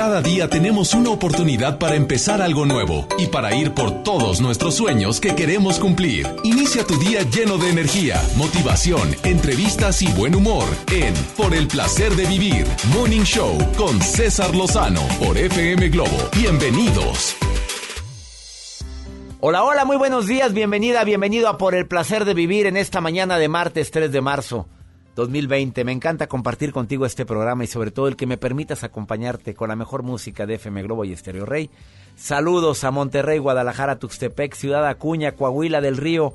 Cada día tenemos una oportunidad para empezar algo nuevo y para ir por todos nuestros sueños que queremos cumplir. Inicia tu día lleno de energía, motivación, entrevistas y buen humor en Por el placer de vivir, Morning Show con César Lozano por FM Globo. Bienvenidos. Hola, hola, muy buenos días, bienvenida, bienvenido a Por el placer de vivir en esta mañana de martes 3 de marzo. 2020. Me encanta compartir contigo este programa y sobre todo el que me permitas acompañarte con la mejor música de FM Globo y Estéreo Rey. Saludos a Monterrey, Guadalajara, Tuxtepec, Ciudad Acuña, Coahuila del Río,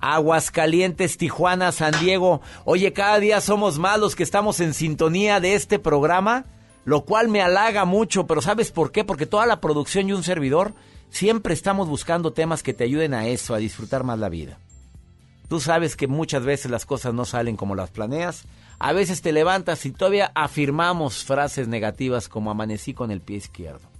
Aguascalientes, Tijuana, San Diego. Oye, cada día somos más los que estamos en sintonía de este programa, lo cual me halaga mucho, pero ¿sabes por qué? Porque toda la producción y un servidor siempre estamos buscando temas que te ayuden a eso, a disfrutar más la vida. Tú sabes que muchas veces las cosas no salen como las planeas. A veces te levantas y todavía afirmamos frases negativas como amanecí con el pie izquierdo.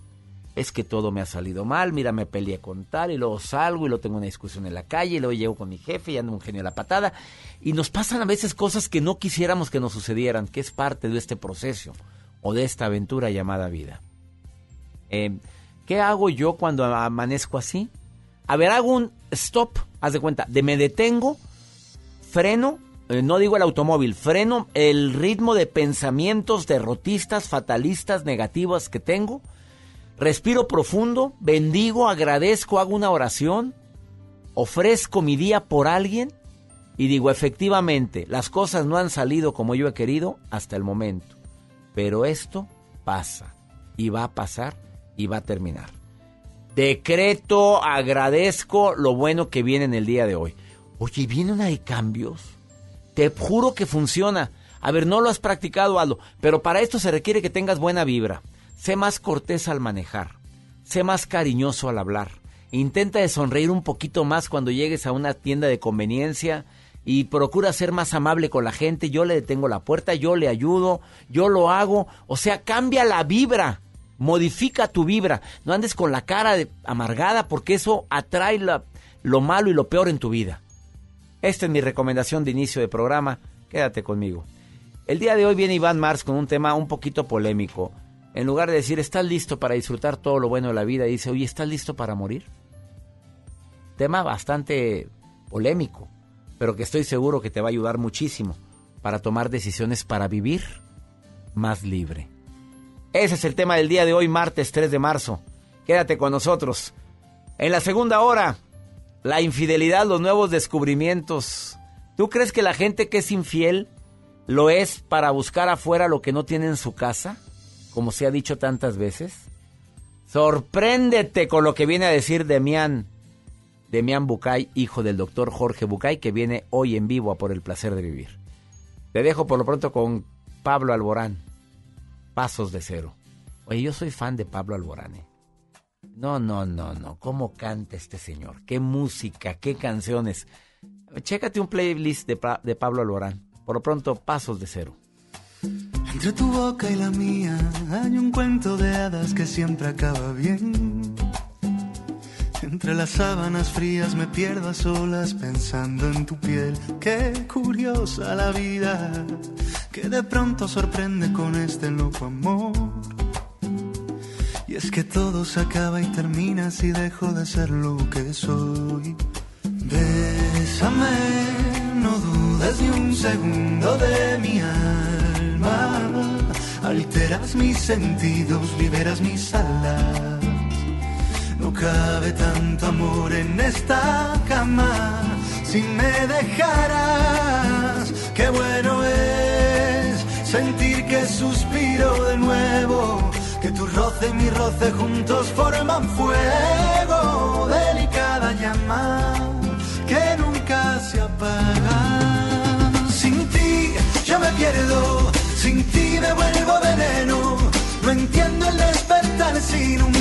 Es que todo me ha salido mal, mira, me peleé con tal y luego salgo y luego tengo una discusión en la calle y luego llego con mi jefe y ando un genio a la patada. Y nos pasan a veces cosas que no quisiéramos que nos sucedieran, que es parte de este proceso o de esta aventura llamada vida. Eh, ¿Qué hago yo cuando amanezco así? A ver, hago un stop, haz de cuenta, de me detengo, freno, eh, no digo el automóvil, freno el ritmo de pensamientos derrotistas, fatalistas, negativos que tengo, respiro profundo, bendigo, agradezco, hago una oración, ofrezco mi día por alguien y digo, efectivamente, las cosas no han salido como yo he querido hasta el momento, pero esto pasa y va a pasar y va a terminar. Decreto, agradezco lo bueno que viene en el día de hoy. Oye, ¿vienen hay cambios? Te juro que funciona. A ver, no lo has practicado, Aldo, pero para esto se requiere que tengas buena vibra. Sé más cortés al manejar. Sé más cariñoso al hablar. Intenta de sonreír un poquito más cuando llegues a una tienda de conveniencia y procura ser más amable con la gente. Yo le detengo la puerta, yo le ayudo, yo lo hago. O sea, cambia la vibra. Modifica tu vibra. No andes con la cara amargada porque eso atrae lo malo y lo peor en tu vida. Esta es mi recomendación de inicio de programa. Quédate conmigo. El día de hoy viene Iván Mars con un tema un poquito polémico. En lugar de decir, ¿estás listo para disfrutar todo lo bueno de la vida? Dice, oye, ¿estás listo para morir? Tema bastante polémico, pero que estoy seguro que te va a ayudar muchísimo para tomar decisiones para vivir más libre. Ese es el tema del día de hoy, martes 3 de marzo. Quédate con nosotros. En la segunda hora, la infidelidad, los nuevos descubrimientos. ¿Tú crees que la gente que es infiel lo es para buscar afuera lo que no tiene en su casa? Como se ha dicho tantas veces. Sorpréndete con lo que viene a decir Demián. Demián Bucay, hijo del doctor Jorge Bucay, que viene hoy en vivo a por el placer de vivir. Te dejo por lo pronto con Pablo Alborán. Pasos de Cero. Oye, yo soy fan de Pablo Alborán. ¿eh? No, no, no, no. ¿Cómo canta este señor? ¿Qué música? ¿Qué canciones? Chécate un playlist de, de Pablo Alborán. Por lo pronto, Pasos de Cero. Entre tu boca y la mía hay un cuento de hadas que siempre acaba bien. Entre las sábanas frías me pierdo a solas pensando en tu piel. Qué curiosa la vida que de pronto sorprende con este loco amor. Y es que todo se acaba y termina si dejo de ser lo que soy. Bésame, no dudes ni un segundo de mi alma. Alteras mis sentidos, liberas mis alas. Cabe tanto amor en esta cama si me dejaras. Qué bueno es sentir que suspiro de nuevo, que tu roce y mi roce juntos forman fuego, delicada llama que nunca se apaga. Sin ti yo me pierdo, sin ti me vuelvo veneno, no entiendo el despertar sin un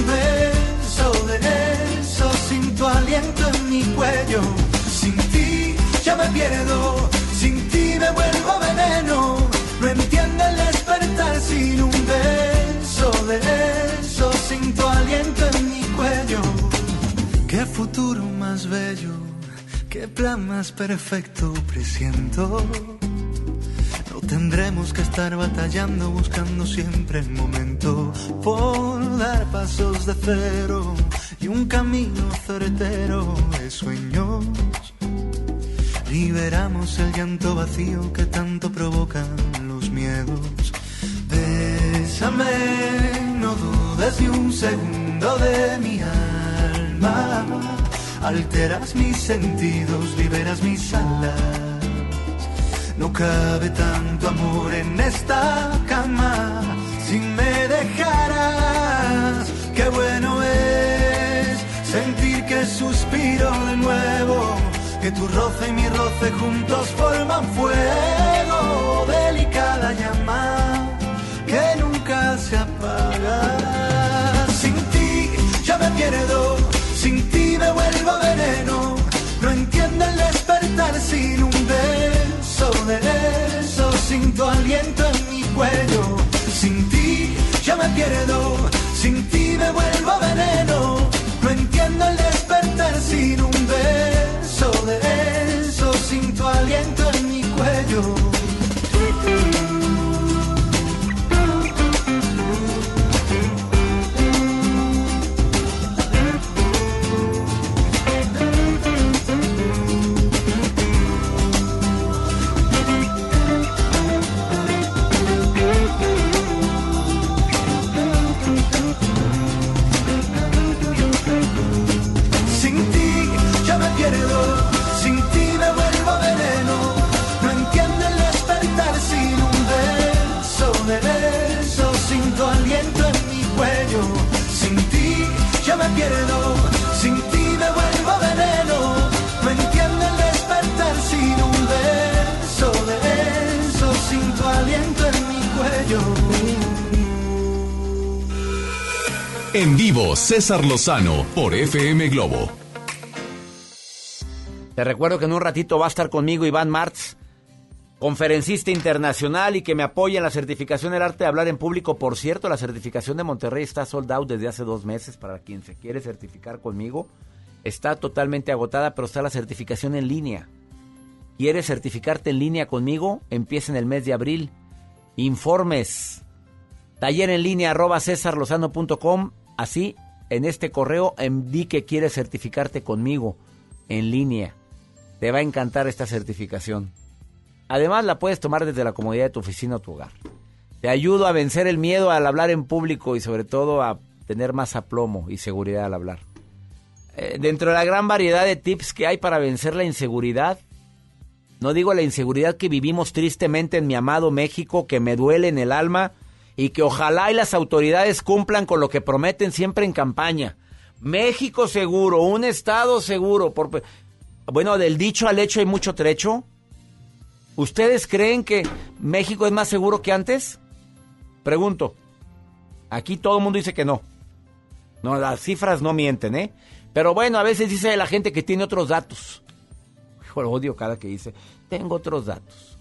Sin ti ya me pierdo, sin ti me vuelvo veneno. No entiendo el despertar sin un beso de eso, sin tu aliento en mi cuello. Qué futuro más bello, qué plan más perfecto. Presiento. No tendremos que estar batallando, buscando siempre el momento. Por dar pasos de cero y un camino certero de sueños. Liberamos el llanto vacío que tanto provocan los miedos. Bésame, no dudes ni un segundo de mi alma. Alteras mis sentidos, liberas mis alas. No cabe tanto amor en esta cama si me dejaras. Qué bueno es que suspiro de nuevo que tu roce y mi roce juntos forman fuego, delicada llama que nunca se apaga. Sin ti ya me pierdo, sin ti me vuelvo veneno, no entiendo el despertar sin un beso de eso, sin tu aliento en mi cuello. Sin ti ya me pierdo, sin ti me vuelvo veneno, En vivo, César Lozano por FM Globo. Te recuerdo que en un ratito va a estar conmigo Iván Martz, conferencista internacional y que me apoya en la certificación del arte de hablar en público. Por cierto, la certificación de Monterrey está sold out desde hace dos meses para quien se quiere certificar conmigo. Está totalmente agotada, pero está la certificación en línea. ¿Quieres certificarte en línea conmigo? Empieza en el mes de abril. Informes. Taller en línea arroba cesarlozano.com. Así, en este correo, di que quieres certificarte conmigo en línea. Te va a encantar esta certificación. Además, la puedes tomar desde la comodidad de tu oficina o tu hogar. Te ayudo a vencer el miedo al hablar en público y sobre todo a tener más aplomo y seguridad al hablar. Eh, dentro de la gran variedad de tips que hay para vencer la inseguridad, no digo la inseguridad que vivimos tristemente en mi amado México, que me duele en el alma y que ojalá y las autoridades cumplan con lo que prometen siempre en campaña. México seguro, un estado seguro. Por, bueno, del dicho al hecho hay mucho trecho. ¿Ustedes creen que México es más seguro que antes? Pregunto. Aquí todo el mundo dice que no. No, las cifras no mienten, ¿eh? Pero bueno, a veces dice la gente que tiene otros datos. Hijo, lo odio cada que dice, tengo otros datos.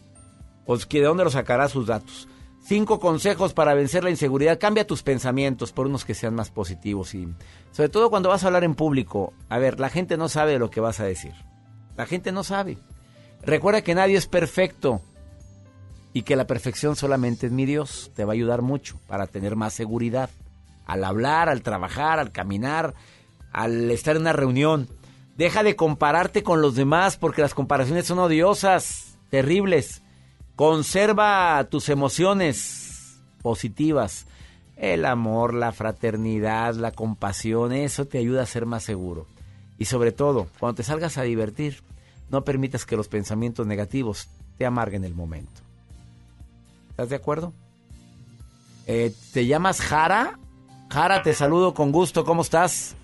Pues, ¿de dónde los sacará sus datos? Cinco consejos para vencer la inseguridad. Cambia tus pensamientos por unos que sean más positivos y sobre todo cuando vas a hablar en público. A ver, la gente no sabe lo que vas a decir. La gente no sabe. Recuerda que nadie es perfecto y que la perfección solamente es mi Dios. Te va a ayudar mucho para tener más seguridad al hablar, al trabajar, al caminar, al estar en una reunión. Deja de compararte con los demás porque las comparaciones son odiosas, terribles. Conserva tus emociones positivas. El amor, la fraternidad, la compasión, eso te ayuda a ser más seguro. Y sobre todo, cuando te salgas a divertir, no permitas que los pensamientos negativos te amarguen el momento. ¿Estás de acuerdo? Eh, ¿Te llamas Jara? Jara, te saludo con gusto. ¿Cómo estás?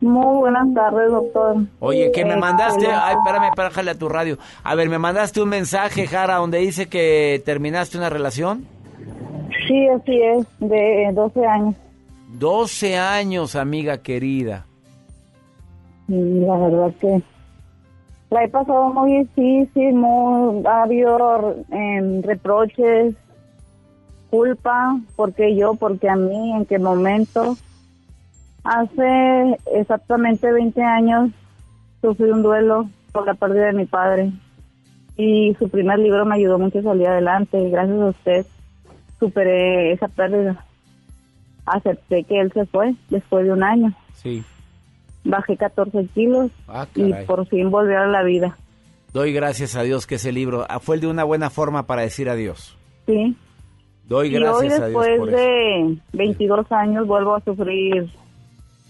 Muy buenas tardes, doctor. Oye, que me Eh, mandaste, ay, espérame, bájale a tu radio. A ver, me mandaste un mensaje, Jara, donde dice que terminaste una relación. Sí, así es, de 12 años. 12 años, amiga querida. La verdad que la he pasado muy difícil, muy, ha habido em, reproches, culpa, porque yo, porque a mí, en qué momento. Hace exactamente 20 años sufrí un duelo por la pérdida de mi padre y su primer libro me ayudó mucho a salir adelante y gracias a usted superé esa pérdida. Acepté que él se fue después de un año. Sí. Bajé 14 kilos Ah, y por fin volví a la vida. Doy gracias a Dios que ese libro ah, fue el de una buena forma para decir adiós. Sí. Doy Y hoy gracias a Dios después por eso. de 22 años vuelvo a sufrir.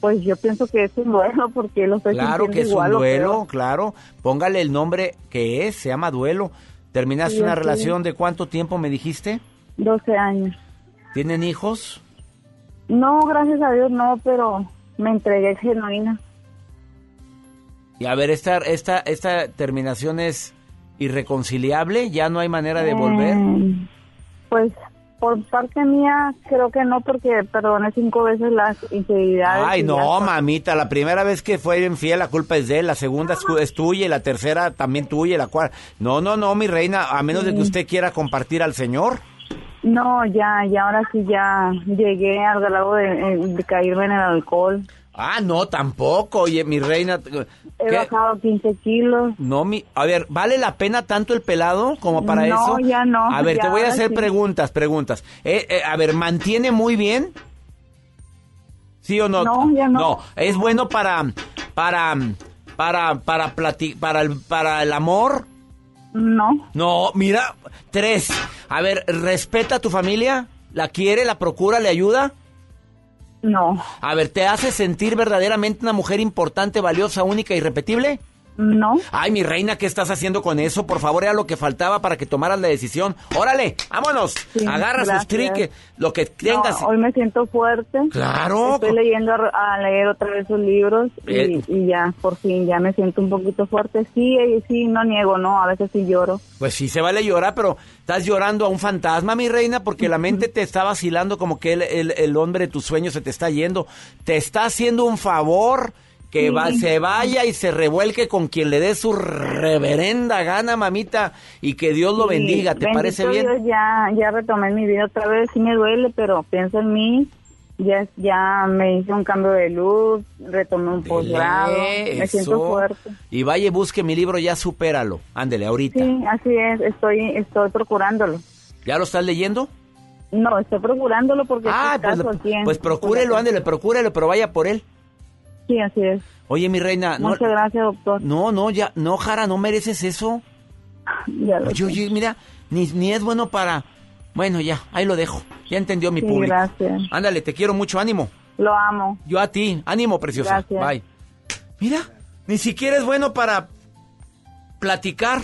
Pues yo pienso que es un duelo porque lo estoy Claro que es un igual duelo, claro. Póngale el nombre que es, se llama duelo. ¿Terminaste Sí, una relación de cuánto tiempo me dijiste? 12 años. ¿Tienen hijos? No, gracias a Dios no, pero me entregué genuina. Y a ver, esta, esta, esta terminación es irreconciliable, ya no hay manera de volver. Eh, pues por parte mía creo que no porque perdoné cinco veces las infidelidades. Ay, no, mamita, la primera vez que fue infiel la culpa es de él, la segunda es, tuya y la tercera también tuya y la cuarta. No, no, no, mi reina, a menos de que usted quiera compartir al Señor. No, ya, ya ahora sí ya llegué al grado de, eh, de caerme en el alcohol. Ah, no, tampoco, oye, mi reina. He ¿qué? bajado 15 kilos. No, mi, a ver, ¿vale la pena tanto el pelado como para No, eso? ya no, A ver, ya te voy a hacer sí. preguntas, preguntas. Eh, eh, a ver, ¿mantiene muy bien? ¿Sí o no? No, ya no. No, es bueno para, para, para, para, plati- para, el, para el amor. No, No, mira, tres. A ver, ¿respeta a tu familia? ¿La quiere, la procura, le ayuda? No, A ver, ¿te hace sentir verdaderamente una mujer importante, valiosa, única, irrepetible? No. Ay, mi reina, ¿qué estás haciendo con eso? Por favor, era lo que faltaba para que tomaras la decisión. Órale, vámonos. Sí, Agarra sus triques, lo que No, tengas. hoy me siento fuerte. Claro. Estoy leyendo a, a leer otra vez sus libros y, Eh. y ya, por fin, ya me siento un poquito fuerte. Sí, eh, sí, no niego, no, a veces sí lloro. Pues sí se vale llorar, pero estás llorando a un fantasma, mi reina, porque la mente te está vacilando como que el, el- el hombre de tus sueños se te está yendo. Te está haciendo un favor que va- se vaya y se revuelque con quien le dé su reverenda gana, mamita, y que Dios lo bendiga. ¿Te parece bien? Dios, ya, ya retomé mi vida otra vez, sí me duele, pero pienso en mí. Ya, ya me hice un cambio de luz, retomé un posgrado, me siento fuerte. Y vaya y busque mi libro, ya supéralo. Ándele, ahorita. Sí, así es, estoy, estoy procurándolo. ¿Ya lo estás leyendo? No, estoy procurándolo porque Ah, es pues, en- pues procúrelo, ándele, procúrelo, pero vaya por él. Sí, así es. Oye, mi reina, no, Muchas gracias, doctor. no, no, ya, no, Jara, no mereces eso. Ya lo Oye, oye, mira, ni, ni es bueno para... Bueno, ya, ahí lo dejo. Ya entendió mi Sí, público. gracias. Ándale, te quiero mucho, ánimo. Lo amo. Yo a ti, ánimo, preciosa. Gracias. Bye. Mira, ni siquiera es bueno para platicar.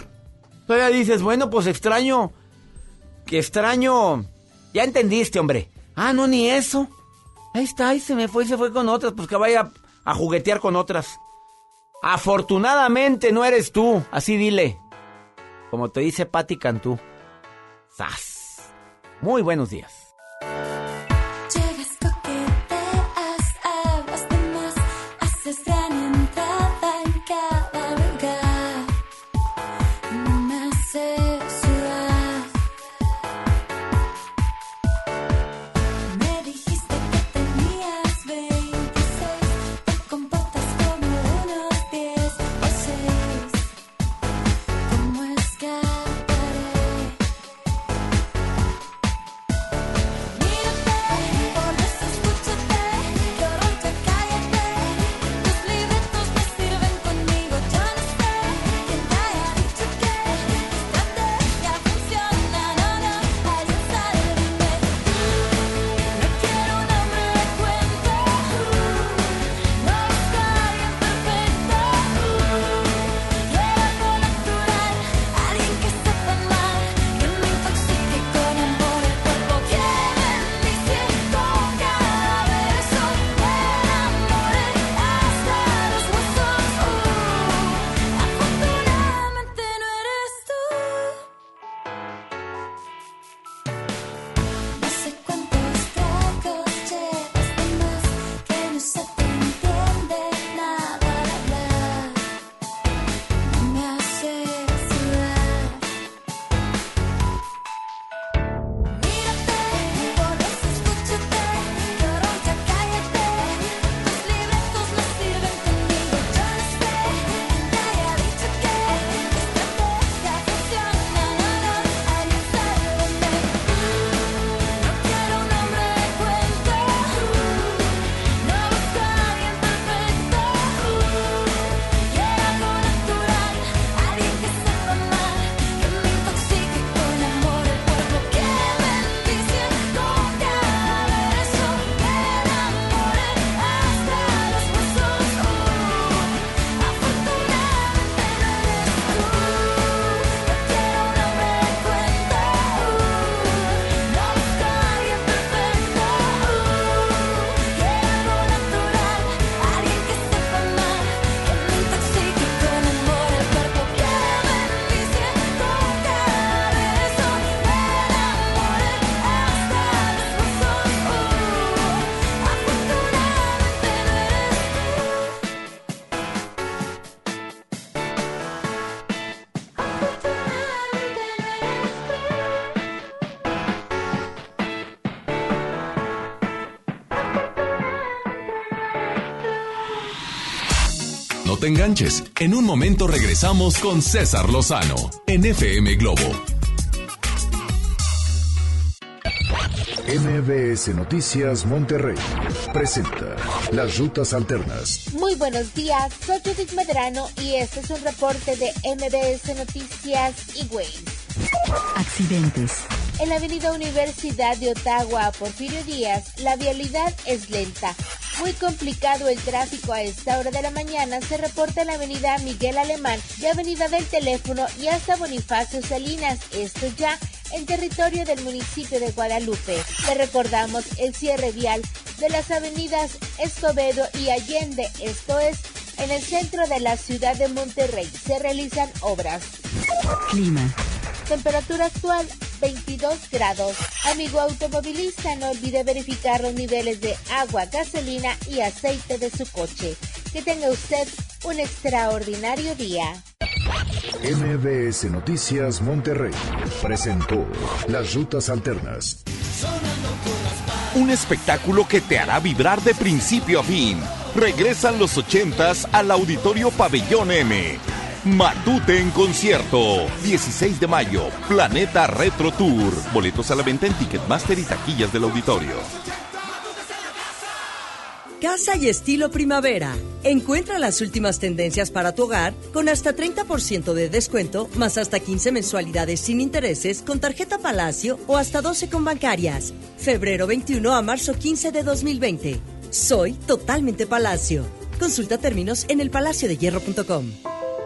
Todavía dices, bueno, pues extraño, que extraño. Ya entendiste, hombre. Ah, no, ni eso. Ahí está, ahí se me fue y se fue con otras, pues que vaya a juguetear con otras. Afortunadamente no eres tú, así dile. Como te dice Patti Cantú. ¡Sas! Muy buenos días. Te enganches. En un momento regresamos con César Lozano en FM Globo. MBS Noticias Monterrey presenta Las Rutas Alternas. Muy buenos días, soy Judith Medrano y este es un reporte de MBS Noticias y Waze. Accidentes. En la avenida Universidad de Ottawa, Porfirio Díaz, la vialidad es lenta. Muy complicado el tráfico a esta hora de la mañana se reporta en la avenida Miguel Alemán y avenida del Teléfono y hasta Bonifacio Salinas, esto ya en territorio del municipio de Guadalupe. Le recordamos el cierre vial de las avenidas Escobedo y Allende, esto es en el centro de la ciudad de Monterrey. Se realizan obras. Clima. Temperatura actual 22 grados. Amigo automovilista, no olvide verificar los niveles de agua, gasolina y aceite de su coche. Que tenga usted un extraordinario día. MBS Noticias Monterrey presentó Las Rutas Alternas. Un espectáculo que te hará vibrar de principio a fin. Regresan los ochentas al Auditorio Pabellón M. Matute en concierto. 16 de mayo. Planeta Retro Tour. Boletos a la venta en Ticketmaster y taquillas del auditorio. Casa y estilo primavera. Encuentra las últimas tendencias para tu hogar con hasta 30% de descuento, más hasta 15 mensualidades sin intereses con tarjeta Palacio o hasta 12 con bancarias. Febrero 21 a marzo 15 de 2020. Soy totalmente Palacio. Consulta términos en elpalaciodehierro.com.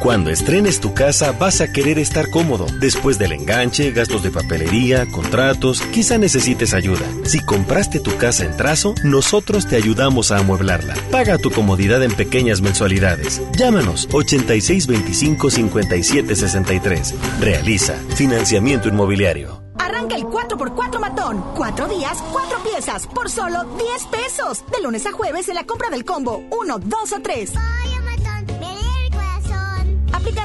Cuando estrenes tu casa vas a querer estar cómodo. Después del enganche, gastos de papelería, contratos, quizá necesites ayuda. Si compraste tu casa en trazo, nosotros te ayudamos a amueblarla. Paga tu comodidad en pequeñas mensualidades. Llámanos 8625-5763. Realiza financiamiento inmobiliario. Arranca el 4x4 matón. Cuatro días, cuatro piezas, por solo 10 pesos. De lunes a jueves en la compra del combo 1, 2 o 3.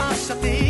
Acerque más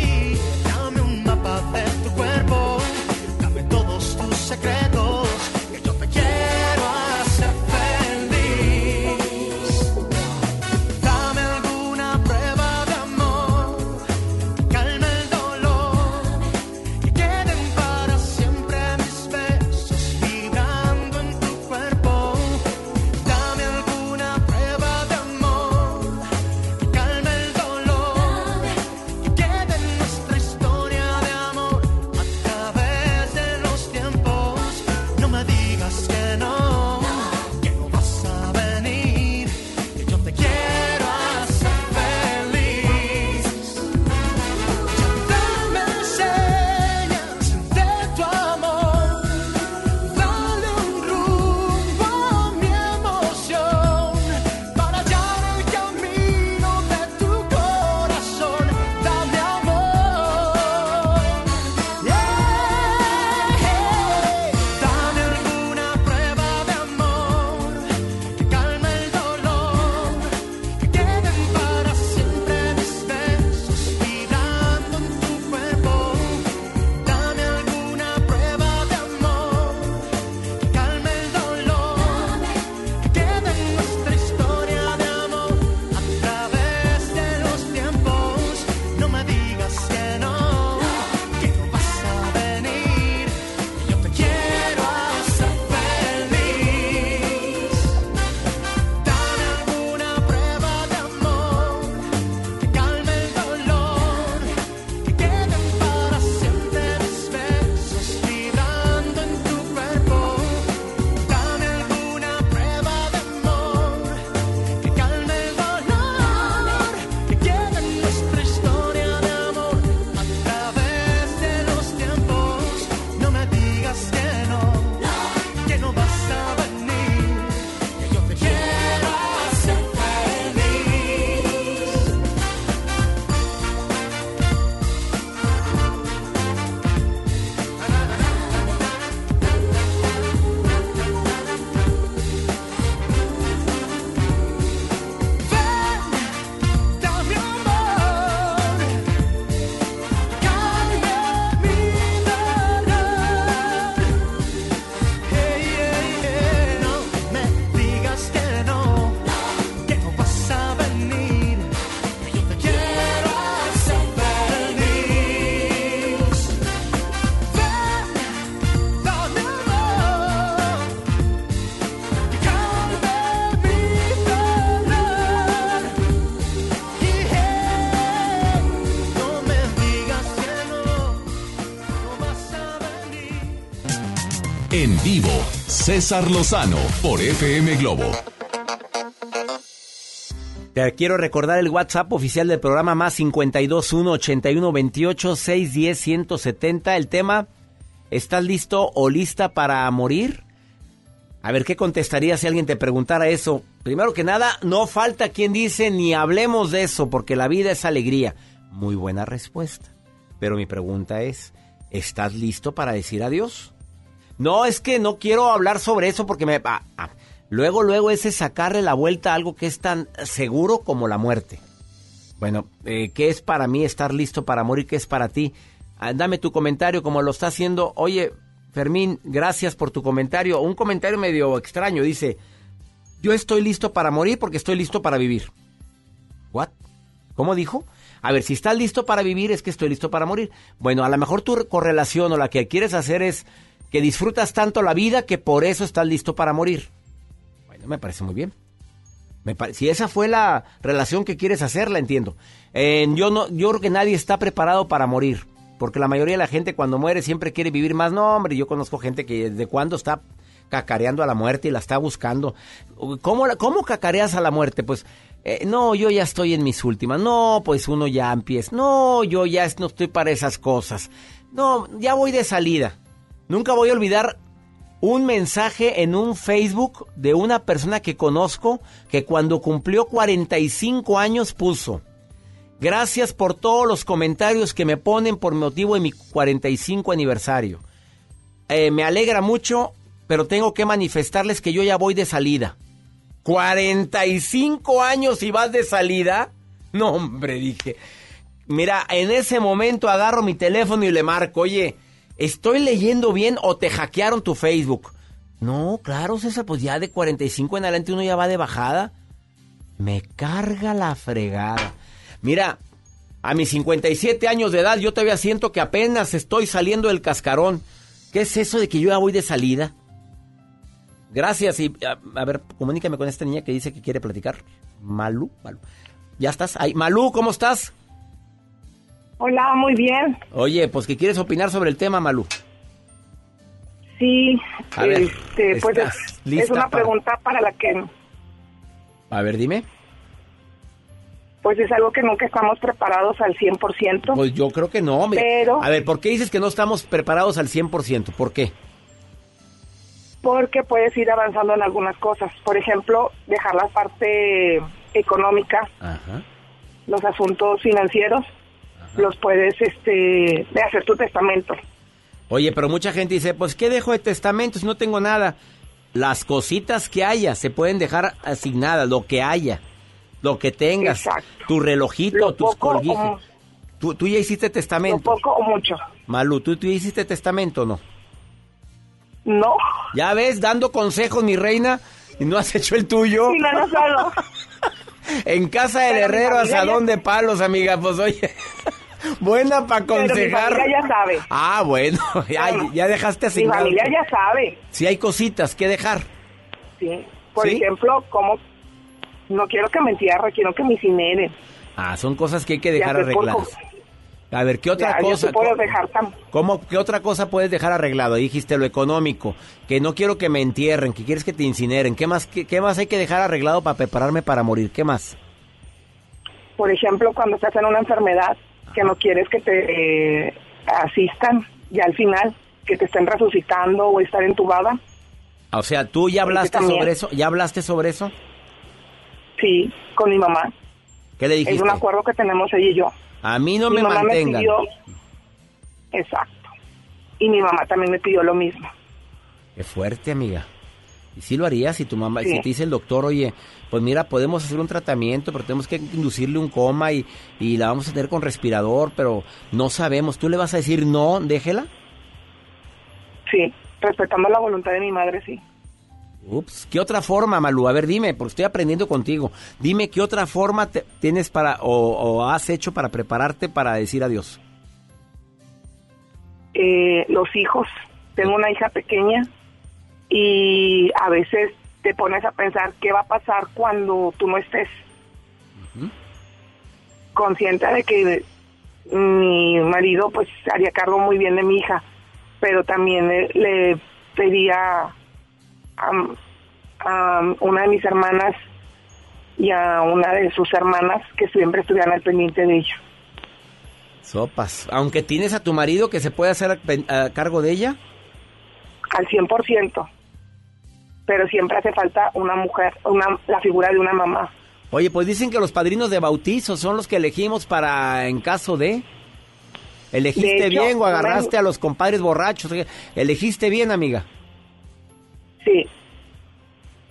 vivo, César Lozano por FM Globo. Te quiero recordar el WhatsApp oficial del programa más 521 81 28 610 170. El tema, ¿estás listo o lista para morir? A ver, ¿qué contestarías si alguien te preguntara eso? Primero que nada, no falta quien dice ni hablemos de eso porque la vida es alegría. Muy buena respuesta. Pero mi pregunta es, ¿estás listo para decir adiós? No, es que no quiero hablar sobre eso porque me... ah, ah. Luego, luego ese sacarle la vuelta a algo que es tan seguro como la muerte. Bueno, eh, ¿qué es para mí estar listo para morir? ¿Qué es para ti? Ah, dame tu comentario como lo está haciendo. Oye, Fermín, gracias por tu comentario. Un comentario medio extraño. Dice, yo estoy listo para morir porque estoy listo para vivir. ¿What? ¿Cómo dijo? A ver, si estás listo para vivir, es que estoy listo para morir. Bueno, a lo mejor tu correlación o la que quieres hacer es que disfrutas tanto la vida que por eso estás listo para morir. Bueno, me parece muy bien. Me pare- si esa fue la relación que quieres hacer, la entiendo. Eh, yo no, yo creo que nadie está preparado para morir, porque la mayoría de la gente cuando muere siempre quiere vivir más. No, hombre, yo conozco gente que desde cuando está cacareando a la muerte y la está buscando. ¿Cómo, cómo cacareas a la muerte? Pues, eh, no, yo ya estoy en mis últimas. No, pues uno ya empieza. No, yo ya no estoy para esas cosas. No, ya voy de salida. Nunca voy a olvidar un mensaje en un Facebook de una persona que conozco que cuando cumplió 45 años puso, gracias por todos los comentarios que me ponen por motivo de mi 45 aniversario. Eh, me alegra mucho, pero tengo que manifestarles que yo ya voy de salida. 45 años y vas de salida. No, hombre, dije. Mira, en ese momento agarro mi teléfono y le marco, oye, ¿estoy leyendo bien o te hackearon tu Facebook? No, claro, César, pues ya de 45 en adelante uno ya va de bajada. Me carga la fregada. Mira, a mis 57 años de edad yo todavía siento que apenas estoy saliendo del cascarón. ¿Qué es eso de que yo ya voy de salida? Gracias y a, a ver, comunícame con esta niña que dice que quiere platicar. Malú, Malú. ¿Ya estás? Ahí. Malú, ¿cómo estás? Hola, muy bien. Oye, pues que quieres opinar sobre el tema, Malú. Sí, A ver, este, pues ¿estás es, una para- pregunta para la que, A ver, dime. pues es algo que nunca estamos preparados al 100%. Pues yo creo que no. mira. Pero- A ver, ¿por qué dices que no estamos preparados al 100%? ¿Por qué? porque puedes ir avanzando en algunas cosas. Por ejemplo, dejar la parte económica, Ajá. los asuntos financieros, los puedes este, hacer tu testamento. Oye, pero mucha gente dice, pues ¿qué dejo de testamento si no tengo nada? Las cositas que haya se pueden dejar asignadas, lo que haya, lo que tengas, tu relojito, tus poco colguijes. o- ¿Tú, tú ya hiciste testamento. poco o mucho. Malu, ¿tú, ¿tú ya hiciste testamento o no? No. Ya ves, dando consejos, mi reina, y no has hecho el tuyo. Sí, no, no solo. En casa del herrero, familia asadón de palos, amiga, pues oye. Buena para Pero mi aconsejar. familia ya sabe. Ah, bueno, ya, ya dejaste Mi asignado. familia ya sabe. Si hay cositas que dejar. Sí. Por ¿Sí? ejemplo, como no quiero que me entierren, quiero que me incineren. Ah, son cosas que hay que dejar arregladas. A ver, ¿qué otra Ya, cosa? se puede dejar tan... ¿Cómo, ¿Qué otra cosa puedes dejar arreglado? Ahí Dijiste lo económico, que no quiero que me entierren, que quieres que te incineren. ¿Qué más, qué, qué más hay que dejar arreglado para prepararme para morir? ¿Qué más? Por ejemplo, cuando estás en una enfermedad que no quieres que te eh, asistan, ya al final, que te estén resucitando o estar entubada. Ah, O sea, ¿tú ya hablaste sobre eso? ¿Ya hablaste sobre eso? Sí, con mi mamá. ¿Qué le dijiste? Es un acuerdo que tenemos ella y yo. A mí no mi me mamá mantengan. me pidió... Exacto. Y mi mamá también me pidió lo mismo. Qué fuerte, amiga. Y sí lo harías si tu mamá, Sí. si te dice el doctor, oye, pues mira, podemos hacer un tratamiento, pero tenemos que inducirle un coma y, y la vamos a tener con respirador, pero no sabemos. ¿Tú le vas a decir no, déjela? Sí, respetando la voluntad de mi madre, sí. Ups, ¿qué otra forma, Malú? A ver, dime, porque estoy aprendiendo contigo. Dime qué otra forma te- tienes para o, o has hecho para prepararte para decir adiós. eh, los hijos. Tengo una hija pequeña y a veces te pones a pensar qué va a pasar cuando tú no estés. Consciente de que mi marido pues haría cargo muy bien de mi hija, pero también le, le pedía a, a una de mis hermanas y a una de sus hermanas que siempre estuvieran al pendiente de ella. Sopas. Aunque tienes a tu marido que se puede hacer a, a cargo de ella. al 100%. Pero siempre hace falta una mujer, una, la figura de una mamá. Oye, pues dicen que los padrinos de bautizo son los que elegimos para en caso de. ¿Elegiste De hecho, bien o agarraste a los compadres borrachos? ¿Elegiste bien, amiga? Sí.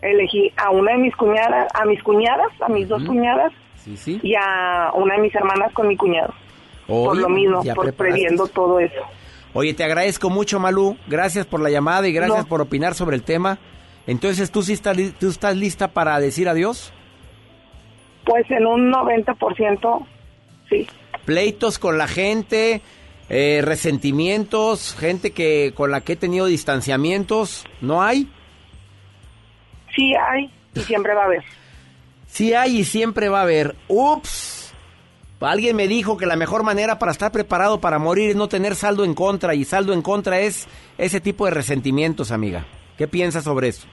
Elegí a una de mis cuñadas, a mis cuñadas, a mis dos cuñadas Sí, sí. y a una de mis hermanas con mi cuñado. por Oye, lo mismo, por preparaste. previendo todo eso. Oye, te agradezco mucho, Malú. Gracias por la llamada y gracias No. por opinar sobre el tema. Entonces, ¿tú sí estás, tú estás lista para decir adiós? Pues en un 90% sí. pleitos con la gente, eh, resentimientos, gente que con la que he tenido distanciamientos, ¿no hay? Sí hay y siempre va a haber. Sí hay y siempre va a haber. Ups. Alguien me dijo que la mejor manera para estar preparado para morir es no tener saldo en contra y saldo en contra es ese tipo de resentimientos, amiga. ¿Qué piensas sobre eso?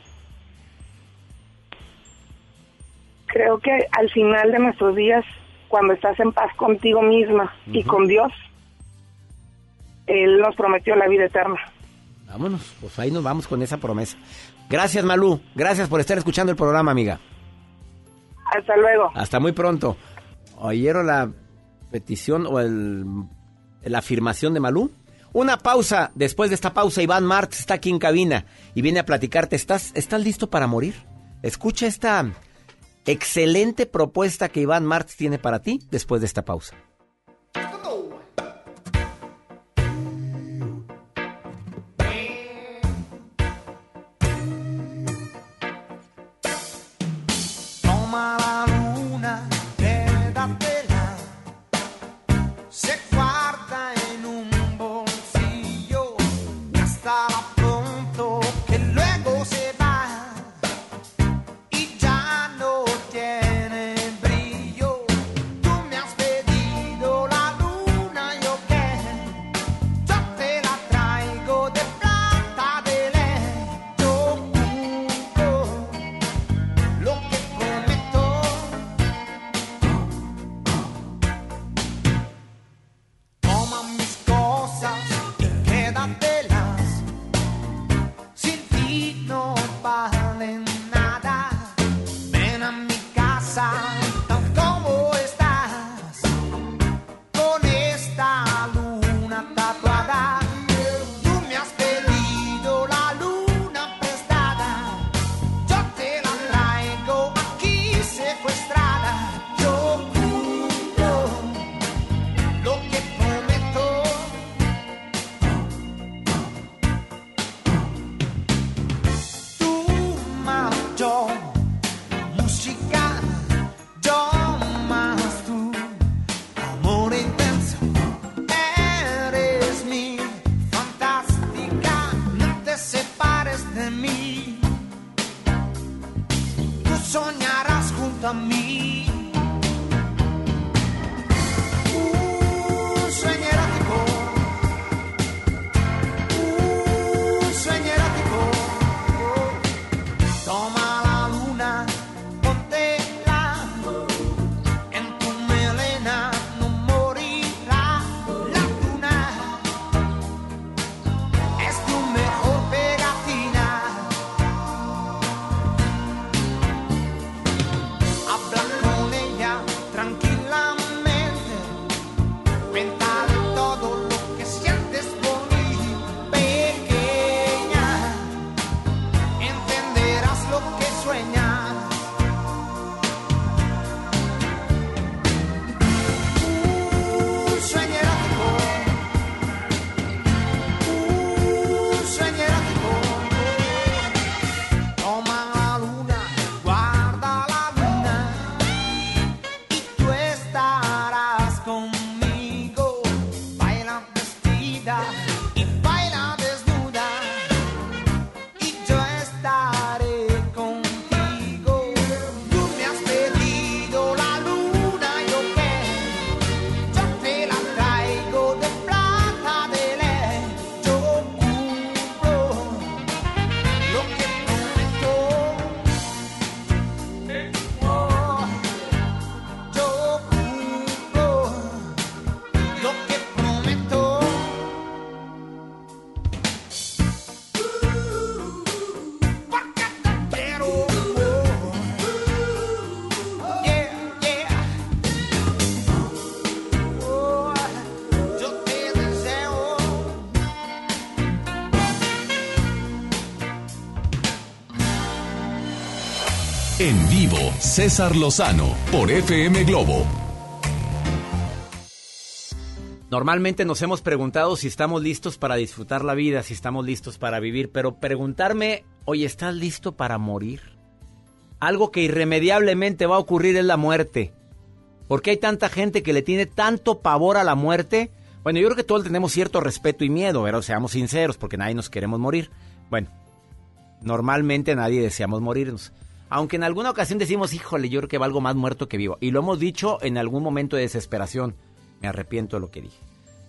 Creo que al final de nuestros días, cuando estás en paz contigo misma y con Dios, Él nos prometió la vida eterna. Vámonos, pues ahí nos vamos con esa promesa. Gracias, Malú. Gracias por estar escuchando el programa, amiga. Hasta luego. Hasta muy pronto. ¿Oyeron la petición o el, la afirmación de Malú? Una pausa. Después de esta pausa, Iván Martz está aquí en cabina y viene a platicarte. ¿Estás, ¿Estás listo para morir? Escucha esta excelente propuesta que Iván Martz tiene para ti después de esta pausa. César Lozano por FM Globo. Normalmente nos hemos preguntado si estamos listos para disfrutar la vida, si estamos listos para vivir, pero preguntarme, oye, ¿estás listo para morir? Algo que irremediablemente va a ocurrir es la muerte. ¿Por qué hay tanta gente que le tiene tanto pavor a la muerte? Bueno, yo creo que todos tenemos cierto respeto y miedo, pero seamos sinceros, porque nadie nos queremos morir. Bueno, normalmente nadie deseamos morirnos. Aunque en alguna ocasión decimos, híjole, yo creo que valgo más muerto que vivo. Y lo hemos dicho en algún momento de desesperación. Me arrepiento de lo que dije.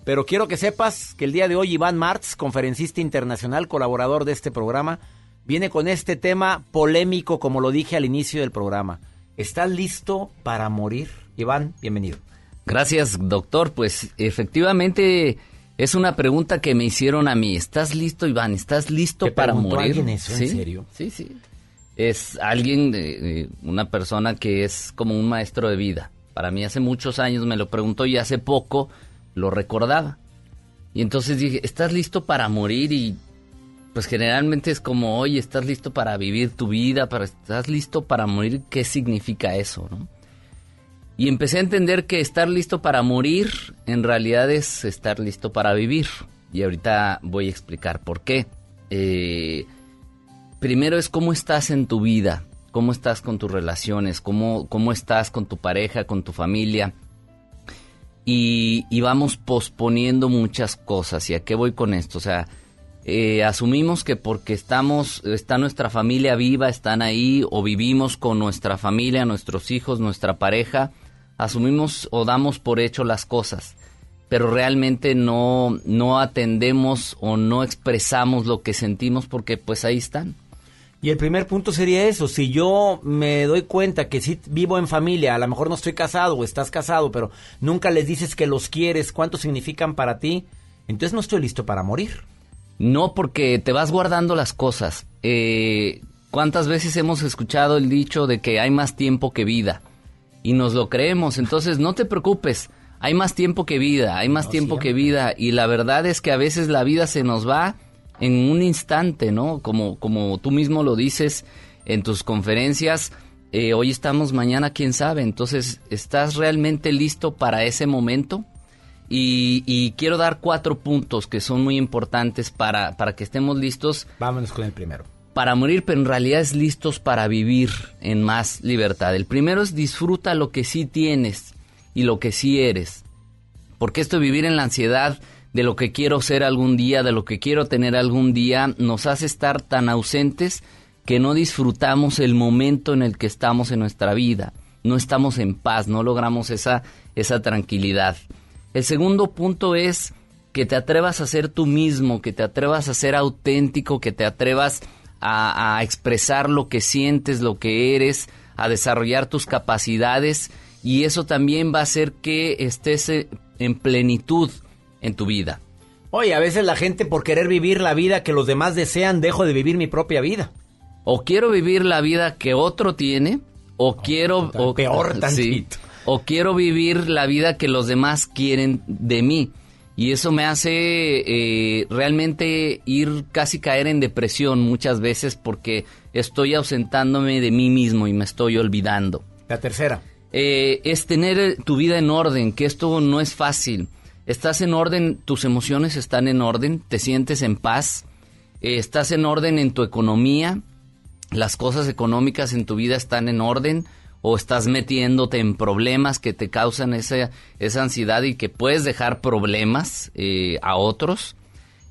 Pero quiero que sepas que el día de hoy Iván Martz, conferencista internacional, colaborador de este programa, viene con este tema polémico, como lo dije al inicio del programa. ¿Estás listo para morir? Iván, bienvenido. Gracias, doctor. Pues efectivamente es una pregunta que me hicieron a mí. ¿Estás listo, Iván? ¿Estás listo ¿Te para morir? alguien eso, en ¿Sí? serio? Sí, sí. Es alguien, una persona que es como un maestro de vida. Para mí hace muchos años me lo preguntó y hace poco lo recordaba. Y entonces dije, ¿estás listo para morir? Y pues generalmente es como, oye, ¿estás listo para vivir tu vida? Para, ¿Estás listo para morir? ¿Qué significa eso? Y empecé a entender que estar listo para morir en realidad es estar listo para vivir. Y ahorita voy a explicar por qué. Eh, primero es cómo estás en tu vida, cómo estás con tus relaciones, cómo, cómo estás con tu pareja, con tu familia. Y, y vamos posponiendo muchas cosas. ¿Y a qué voy con esto? O sea, eh, asumimos que porque estamos, está nuestra familia viva, están ahí, o vivimos con nuestra familia, nuestros hijos, nuestra pareja, asumimos o damos por hecho las cosas, pero realmente no, no atendemos o no expresamos lo que sentimos porque pues ahí están. Y el primer punto sería eso, si yo me doy cuenta que sí vivo en familia, a lo mejor no estoy casado o estás casado, pero nunca les dices que los quieres, cuánto significan para ti, entonces no estoy listo para morir. No, porque te vas guardando las cosas. Eh, ¿Cuántas veces hemos escuchado el dicho de que hay más tiempo que vida? Y nos lo creemos, entonces no te preocupes, hay más tiempo que vida, hay más tiempo que vida. Y la verdad es que a veces la vida se nos va en un instante, ¿no? Como, como tú mismo lo dices en tus conferencias, eh, hoy estamos, mañana quién sabe. Entonces, ¿estás realmente listo para ese momento? Y, y quiero dar cuatro puntos que son muy importantes para, para que estemos listos Vámonos con el primero. para morir, pero en realidad es listos para vivir en más libertad. El primero es disfruta lo que sí tienes y lo que sí eres. Porque esto de vivir en la ansiedad de lo que quiero ser algún día, de lo que quiero tener algún día, nos hace estar tan ausentes que no disfrutamos el momento en el que estamos en nuestra vida. No estamos en paz, no logramos esa, esa tranquilidad. El segundo punto es que te atrevas a ser tú mismo, que te atrevas a ser auténtico, que te atrevas a, a expresar lo que sientes, lo que eres, a desarrollar tus capacidades y eso también va a hacer que estés eh, en plenitud en tu vida. Oye, a veces la gente por querer vivir la vida que los demás desean, dejo de vivir mi propia vida. O quiero vivir la vida que otro tiene, o quiero... O, peor sí, tantito. o quiero vivir la vida que los demás quieren de mí. Y eso me hace eh, realmente ir casi caer en depresión muchas veces porque estoy ausentándome de mí mismo y me estoy olvidando. La tercera. Eh, es tener tu vida en orden, que esto no es fácil. Estás en orden, tus emociones están en orden, te sientes en paz, eh, estás en orden en tu economía, las cosas económicas en tu vida están en orden o estás metiéndote en problemas que te causan esa, esa ansiedad y que puedes dejar problemas eh, a otros.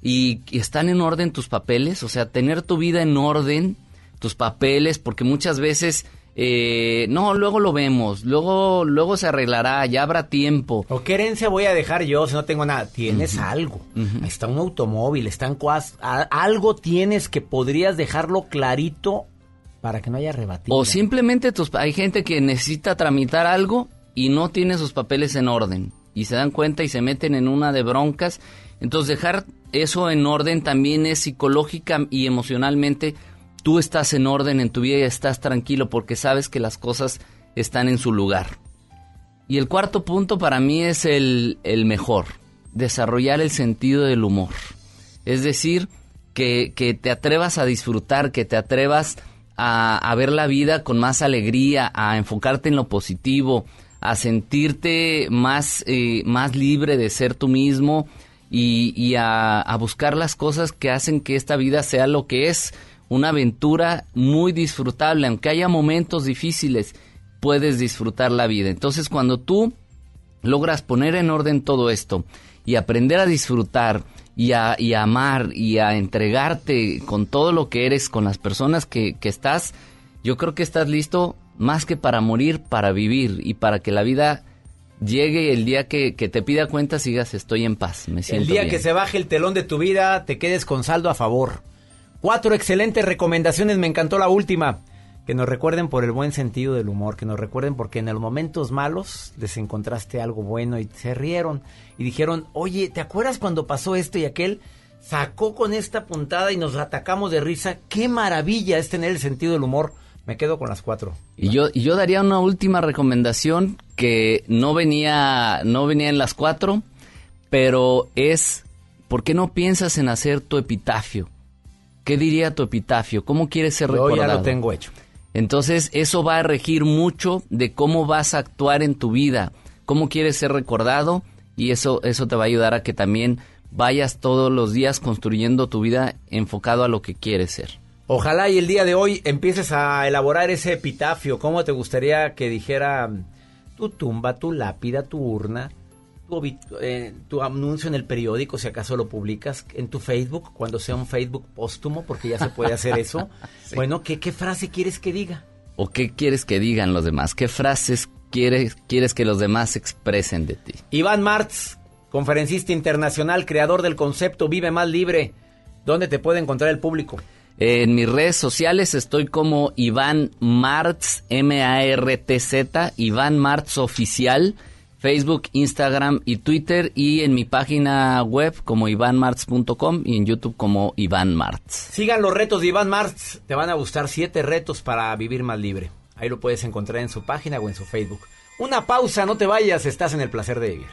Y, y están en orden tus papeles, o sea, tener tu vida en orden, tus papeles, porque muchas veces eh, no, luego lo vemos, luego, luego se arreglará, ya habrá tiempo. ¿O qué herencia voy a dejar yo si no tengo nada? Tienes algo. Está un automóvil, están cosas. Algo tienes que podrías dejarlo clarito para que no haya rebatido. O simplemente tus, hay gente que necesita tramitar algo y no tiene sus papeles en orden. Y se dan cuenta y se meten en una de broncas. Entonces dejar eso en orden también es psicológica y emocionalmente. Tú estás en orden en tu vida y estás tranquilo porque sabes que las cosas están en su lugar. Y el cuarto punto para mí es el, el mejor. Desarrollar el sentido del humor. Es decir, que, que te atrevas a disfrutar, que te atrevas a, ver la vida con más alegría, a enfocarte en lo positivo, a sentirte más, eh, más libre de ser tú mismo y, a, buscar las cosas que hacen que esta vida sea lo que es, una aventura muy disfrutable, aunque haya momentos difíciles, puedes disfrutar la vida. Entonces, cuando tú logras poner en orden todo esto y aprender a disfrutar y a, y a amar y a entregarte con todo lo que eres, con las personas que, que estás, yo creo que estás listo más que para morir, para vivir y para que la vida llegue el día que, que te pida cuenta, sigas, estoy en paz, me siento El día bien. que se baje el telón de tu vida, te quedes con saldo a favor. Cuatro excelentes recomendaciones, me encantó la última. Que nos recuerden por el buen sentido del humor, que nos recuerden porque en los momentos malos les encontraste algo bueno y se rieron y dijeron, oye, ¿te acuerdas cuando pasó esto y aquel? Sacó con esta puntada y nos atacamos de risa. Qué maravilla es tener el sentido del humor. Me quedo con las cuatro. Y yo, yo daría una última recomendación que no venía, no venía en las cuatro, pero es, ¿por qué no piensas en hacer tu epitafio? ¿Qué diría tu epitafio? ¿Cómo quieres ser Yo recordado? ya lo tengo hecho. Entonces, eso va a regir mucho de cómo vas a actuar en tu vida, cómo quieres ser recordado y eso, eso te va a ayudar a que también vayas todos los días construyendo tu vida enfocado a lo que quieres ser. Ojalá y el día de hoy empieces a elaborar ese epitafio. ¿Cómo te gustaría que dijera tu tumba, tu lápida, tu urna, tu, eh, tu anuncio en el periódico, si acaso lo publicas, en tu Facebook, cuando sea un Facebook póstumo, porque ya se puede hacer eso? Sí. Bueno, ¿qué, ¿qué frase quieres que diga? ¿O qué quieres que digan los demás? ¿Qué frases quieres, quieres que los demás expresen de ti? Iván Martz, conferencista internacional, creador del concepto Vive Más Libre. ¿Dónde te puede encontrar el público? En mis redes sociales estoy como Iván Martz, M-A-R-T-Z, Iván Martz Oficial, Facebook, Instagram y Twitter, y en mi página web como ivanmartz.com y en YouTube como Iván Martz. Sigan los retos de Iván Martz. Te van a gustar siete retos para vivir más libre. Ahí lo puedes encontrar en su página o en su Facebook. Una pausa, no te vayas, estás en el placer de vivir.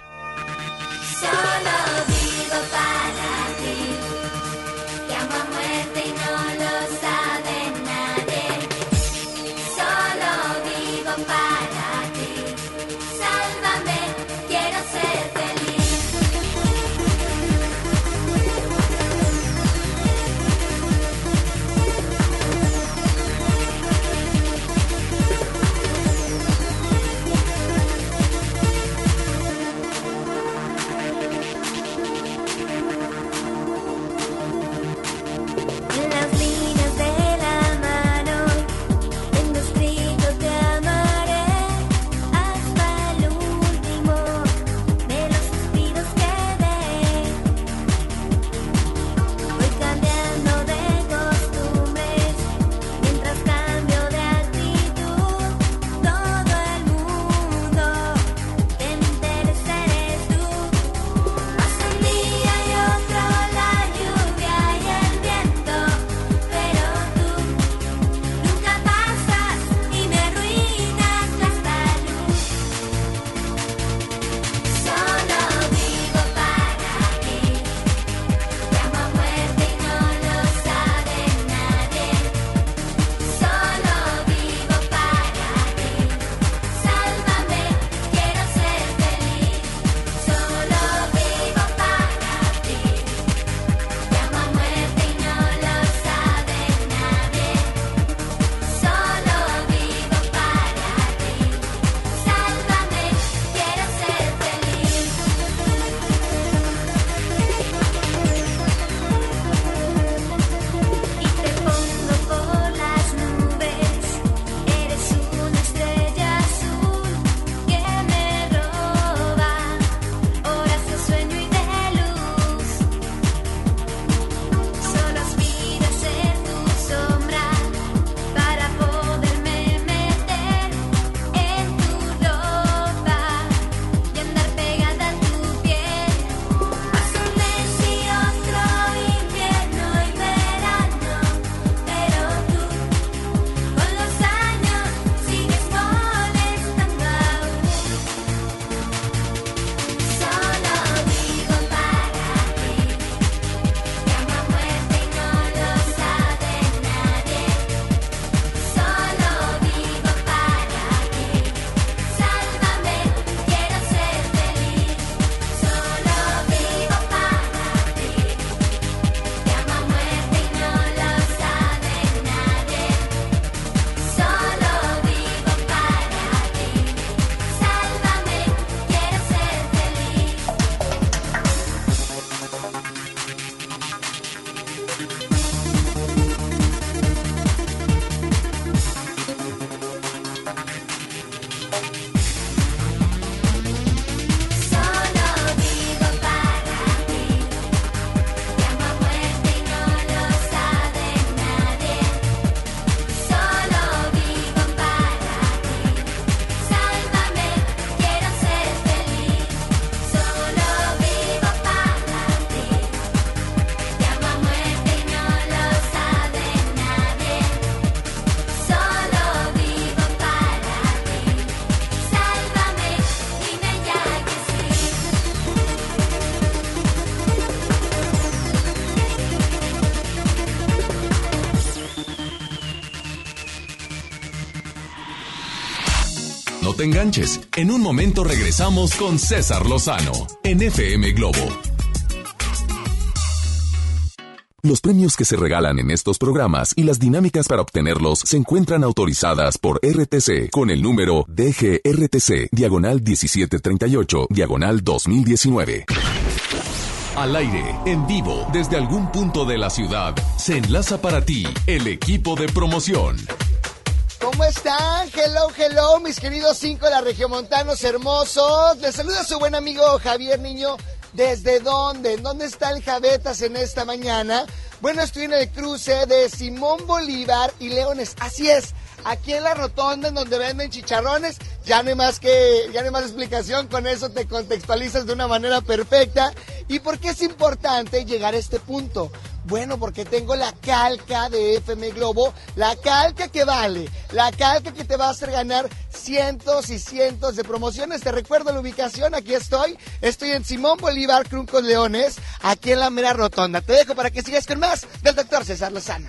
Enganches. En un momento regresamos con César Lozano en FM Globo. Los premios que se regalan en estos programas y las dinámicas para obtenerlos se encuentran autorizadas por RTC con el número DGRTC, diagonal 1738, diagonal 2019. Al aire, en vivo, desde algún punto de la ciudad, se enlaza para ti el equipo de promoción. ¿Cómo están? Hello, hello, mis queridos cinco de la regiomontanos hermosos. Les saluda su buen amigo Javier Niño. ¿Desde dónde? ¿Dónde está el Javetas en esta mañana? Bueno, estoy en el cruce de Simón Bolívar y Leones. Así es, aquí en la rotonda en donde venden chicharrones. Ya no hay más que, ya no hay más explicación, con eso te contextualizas de una manera perfecta. ¿Y por qué es importante llegar a este punto? Bueno, porque tengo la calca de FM Globo, la calca que vale, la calca que te va a hacer ganar cientos y cientos de promociones. Te recuerdo la ubicación, aquí estoy. Estoy en Simón Bolívar, Cruncos Leones, aquí en la mera rotonda. Te dejo para que sigas con más del doctor César Lozano.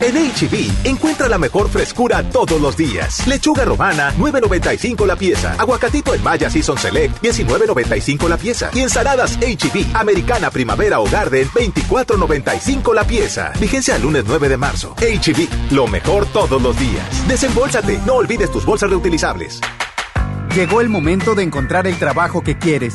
En HB, encuentra la mejor frescura todos los días. Lechuga romana, 9.95 la pieza. Aguacatito en Maya Season Select, 19.95 la pieza. Y ensaladas HB, Americana Primavera o Garden, 24.95 la pieza. Vigencia el lunes 9 de marzo. HB, lo mejor todos los días. Desembolsate, no olvides tus bolsas reutilizables. Llegó el momento de encontrar el trabajo que quieres.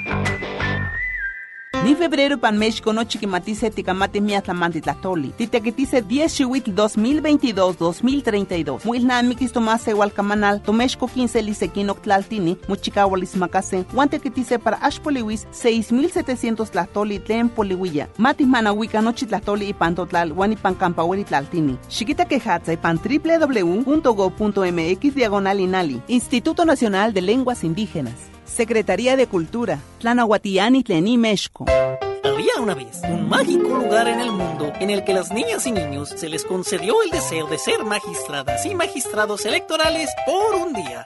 Ni febrero pan México no chiquimatice ticamate miatlamanti tlatoli. Titequitice 10 chihuitl 2022-2032. Muilnamikis tomase igualcamanal, tomexco 15 lisequino tlaltini, muchicahualis macase, guantequitice para ashpoliwis 6700 tlatoli tlen poliwilla. Matis manahuica nochi tlatoli y pantotlal, guanipan campahueli tlaltini. Chiquita quejatza y pan www.go.mx diagonal inali. Instituto Nacional de Lenguas Indígenas. Secretaría de Cultura, Tlanahuatiani Tlení Mexco. Había una vez un mágico lugar en el mundo en el que las niñas y niños se les concedió el deseo de ser magistradas y magistrados electorales por un día.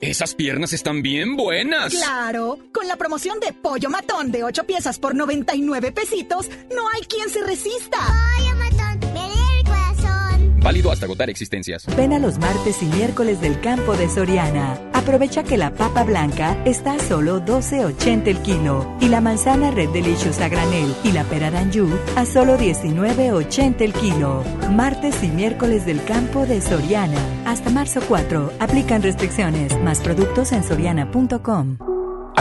Esas piernas están bien buenas. Claro, con la promoción de pollo matón de 8 piezas por 99 pesitos, no hay quien se resista. Pollo Válido hasta agotar existencias. Ven a los martes y miércoles del campo de Soriana. Aprovecha que la papa blanca está a solo 12.80 el kilo y la manzana Red Delicious a granel y la pera Danju a solo 19.80 el kilo. Martes y miércoles del campo de Soriana. Hasta marzo 4. Aplican restricciones. Más productos en soriana.com.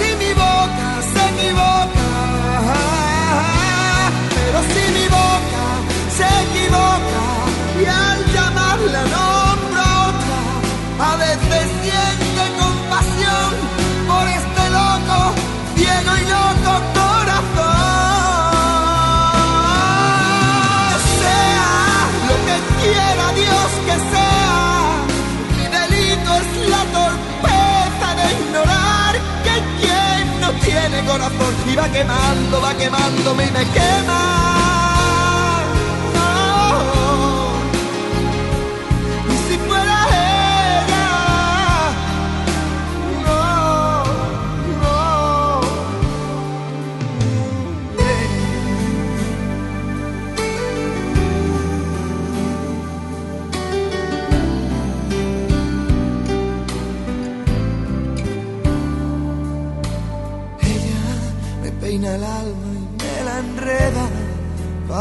Si mi boca se equivoca, pero si mi boca se equivoca y al llamarla nombro y va quemando, va quemándome y me quema.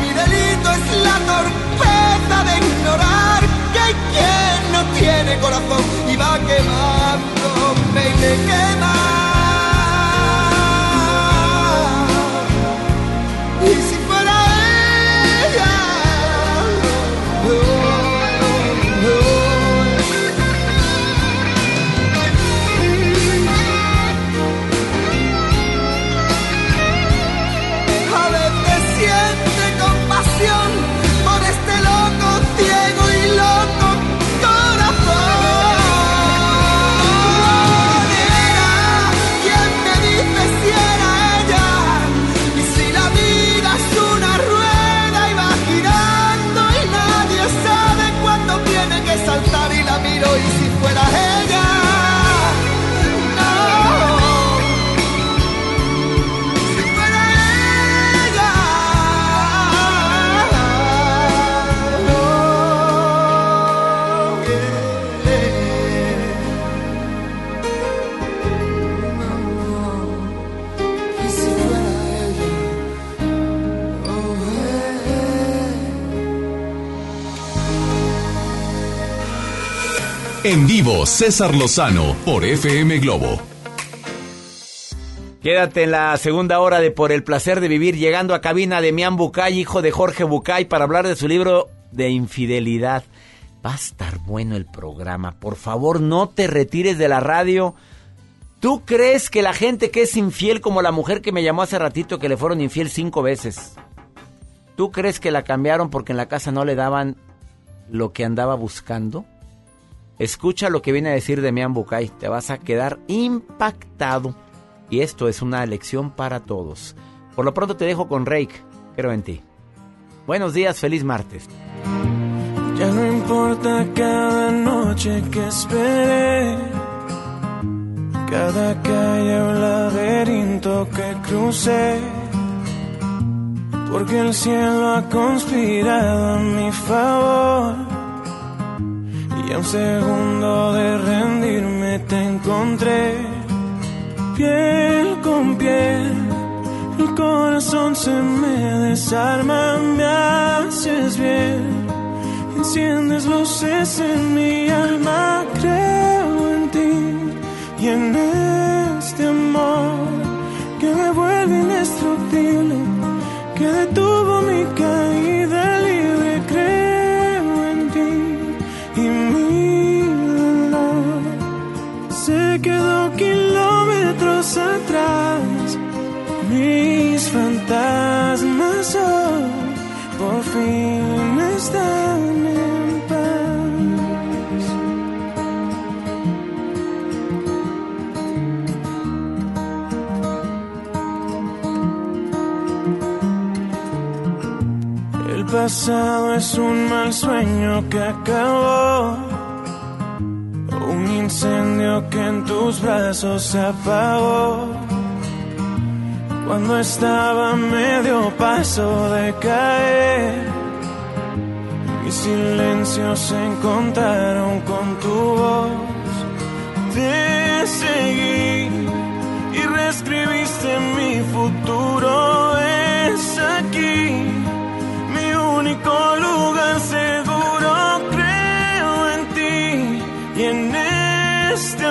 Mi delito es la torpeza de ignorar que quien no tiene corazón y va quemándome y me quema. En vivo, César Lozano por FM Globo. Quédate en la segunda hora de Por el placer de vivir, llegando a cabina de Mian Bucay, hijo de Jorge Bucay, para hablar de su libro de infidelidad. Va a estar bueno el programa. Por favor, no te retires de la radio. ¿Tú crees que la gente que es infiel, como la mujer que me llamó hace ratito, que le fueron infiel cinco veces, ¿tú crees que la cambiaron porque en la casa no le daban lo que andaba buscando? Escucha lo que viene a decir Demian Bucay. Te vas a quedar impactado. Y esto es una lección para todos. Por lo pronto te dejo con Rake. Creo en ti. Buenos días, feliz martes. Ya no importa cada noche que esperé, cada calle o laberinto que crucé, porque el cielo ha conspirado a mi favor. Y a un segundo de rendirme te encontré, piel con piel. El corazón se me desarma, me haces bien Enciendes luces en mi alma, creo en ti y en este amor que me vuelve indestructible, que detuvo mi caída atrás. Mis fantasmas hoy por fin están en paz. El pasado es un mal sueño que acabó. Un incendio que en tus brazos se apagó. Cuando estaba medio paso de caer, mis silencios se encontraron con tu voz. Te seguí y reescribiste mi futuro. Es aquí mi único lugar seguro. Este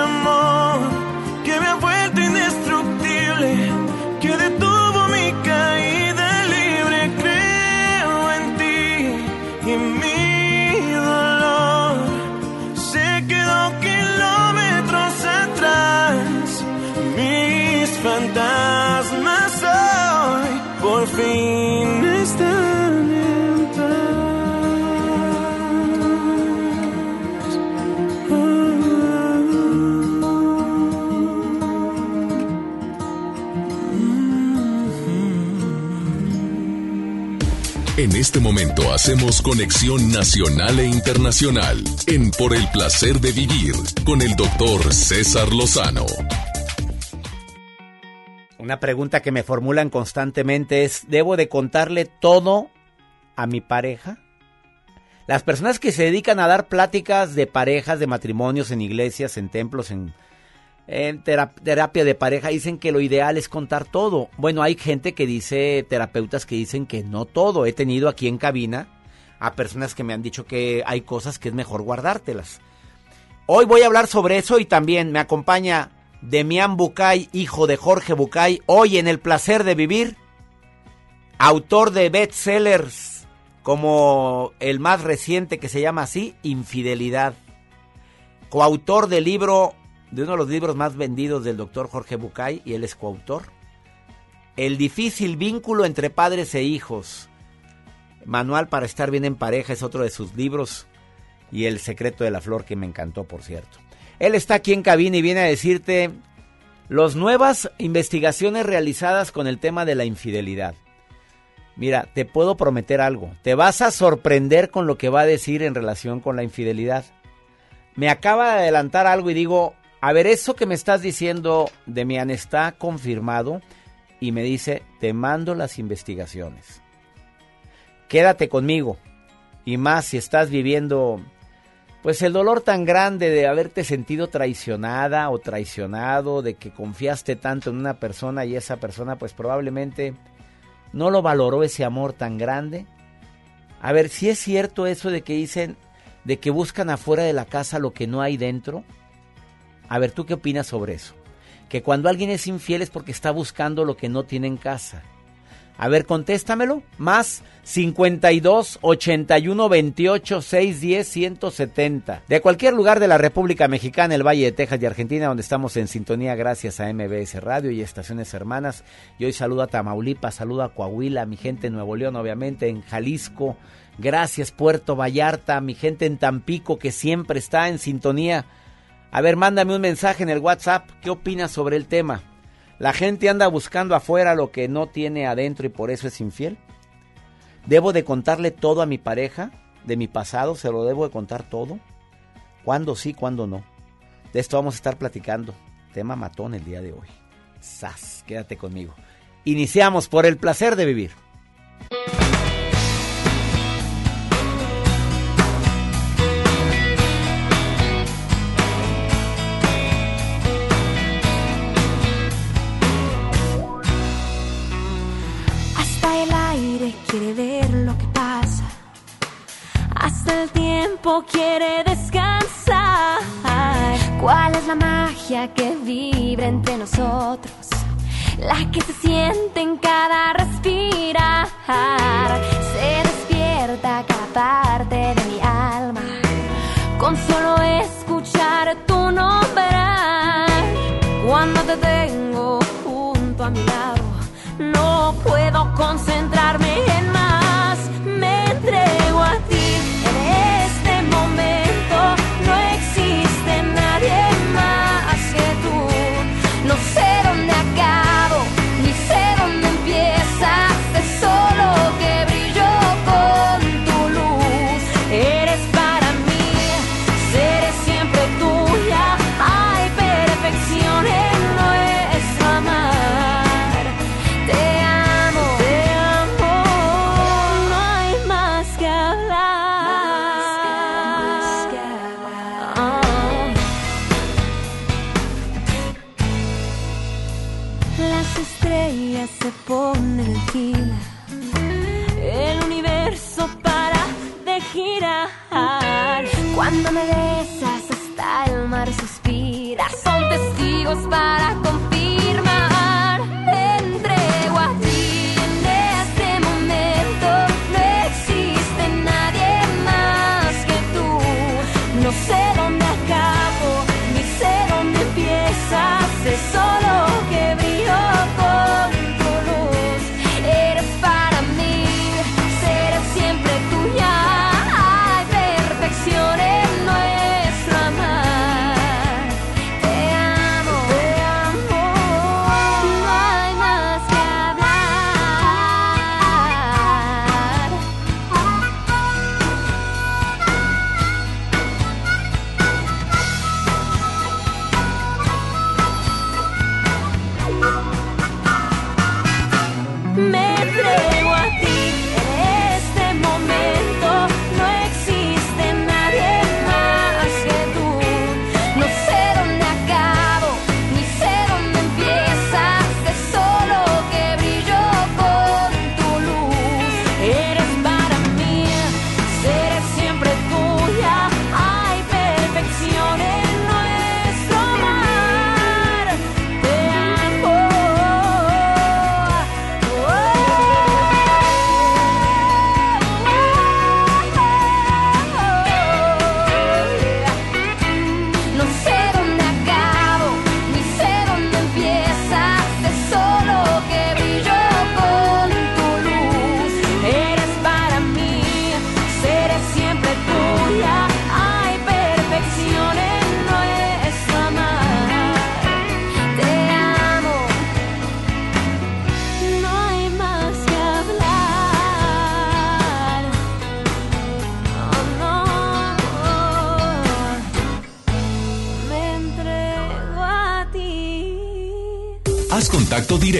este momento hacemos conexión nacional e internacional en Por el placer de vivir con el doctor César Lozano. Una pregunta que me formulan constantemente es, ¿debo de contarle todo a mi pareja? Las personas que se dedican a dar pláticas de parejas, de matrimonios en iglesias, en templos, en, en tera- terapia de pareja, dicen que lo ideal es contar todo. Bueno, hay gente que dice, terapeutas que dicen que no todo. He tenido aquí en cabina a personas que me han dicho que hay cosas que es mejor guardártelas. Hoy voy a hablar sobre eso y también me acompaña Demián Bucay, hijo de Jorge Bucay, hoy en El Placer de Vivir, autor de bestsellers como el más reciente que se llama así, Infidelidad, coautor del libro, de uno de los libros más vendidos del doctor Jorge Bucay, y él es coautor, El difícil vínculo entre padres e hijos, Manual para estar bien en pareja es otro de sus libros, y El secreto de la flor que me encantó, por cierto. Él está aquí en cabina y viene a decirte las nuevas investigaciones realizadas con el tema de la infidelidad. Mira, te puedo prometer algo. Te vas a sorprender con lo que va a decir en relación con la infidelidad. Me acaba de adelantar algo y digo, a ver, eso que me estás diciendo, Demian, está confirmado. Y me dice, te mando las investigaciones. Quédate conmigo. Y más si estás viviendo, pues el dolor tan grande de haberte sentido traicionada o traicionado, de que confiaste tanto en una persona y esa persona pues probablemente no lo valoró ese amor tan grande. A ver, si es cierto eso de que dicen de que buscan afuera de la casa lo que no hay dentro. A ver, ¿tú qué opinas sobre eso? Que cuando alguien es infiel es porque está buscando lo que no tiene en casa. A ver, contéstamelo. Más 52 81 28 610 170. De cualquier lugar de la República Mexicana, el Valle de Texas y Argentina, donde estamos en sintonía gracias a MBS Radio y estaciones hermanas. Y hoy saludo a Tamaulipas, saludo a Coahuila, mi gente en Nuevo León, obviamente, en Jalisco. Gracias, Puerto Vallarta, mi gente en Tampico, que siempre está en sintonía. A ver, mándame un mensaje en el WhatsApp. ¿Qué opinas sobre el tema? La gente anda buscando afuera lo que no tiene adentro y por eso es infiel. ¿Debo de contarle todo a mi pareja? ¿De mi pasado? ¿Se lo debo de contar todo? ¿Cuándo sí, cuándo no? De esto vamos a estar platicando. Tema matón el día de hoy. Sas, quédate conmigo. Iniciamos por el placer de vivir. Tiempo quiere descansar. ¿Cuál es la magia que vibra entre nosotros? La que se siente en cada respirar. Se despierta cada parte de mi alma. Con solo escuchar tu nombre. Cuando te tengo junto a mi lado. No puedo concentrarme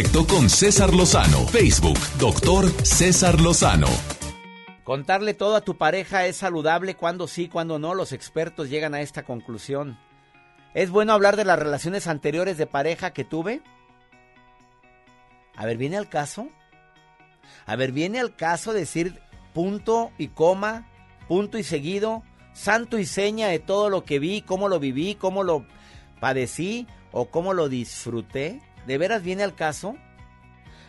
con César Lozano. Facebook, doctor César Lozano. Contarle todo a tu pareja es saludable, cuando sí, cuando no. Los expertos llegan a esta conclusión. ¿Es bueno hablar de las relaciones anteriores de pareja que tuve? A ver, ¿viene al caso? A ver, ¿viene al caso decir punto y coma, punto y seguido, santo y seña de todo lo que vi, cómo lo viví, cómo lo padecí o cómo lo disfruté? ¿De veras viene al caso?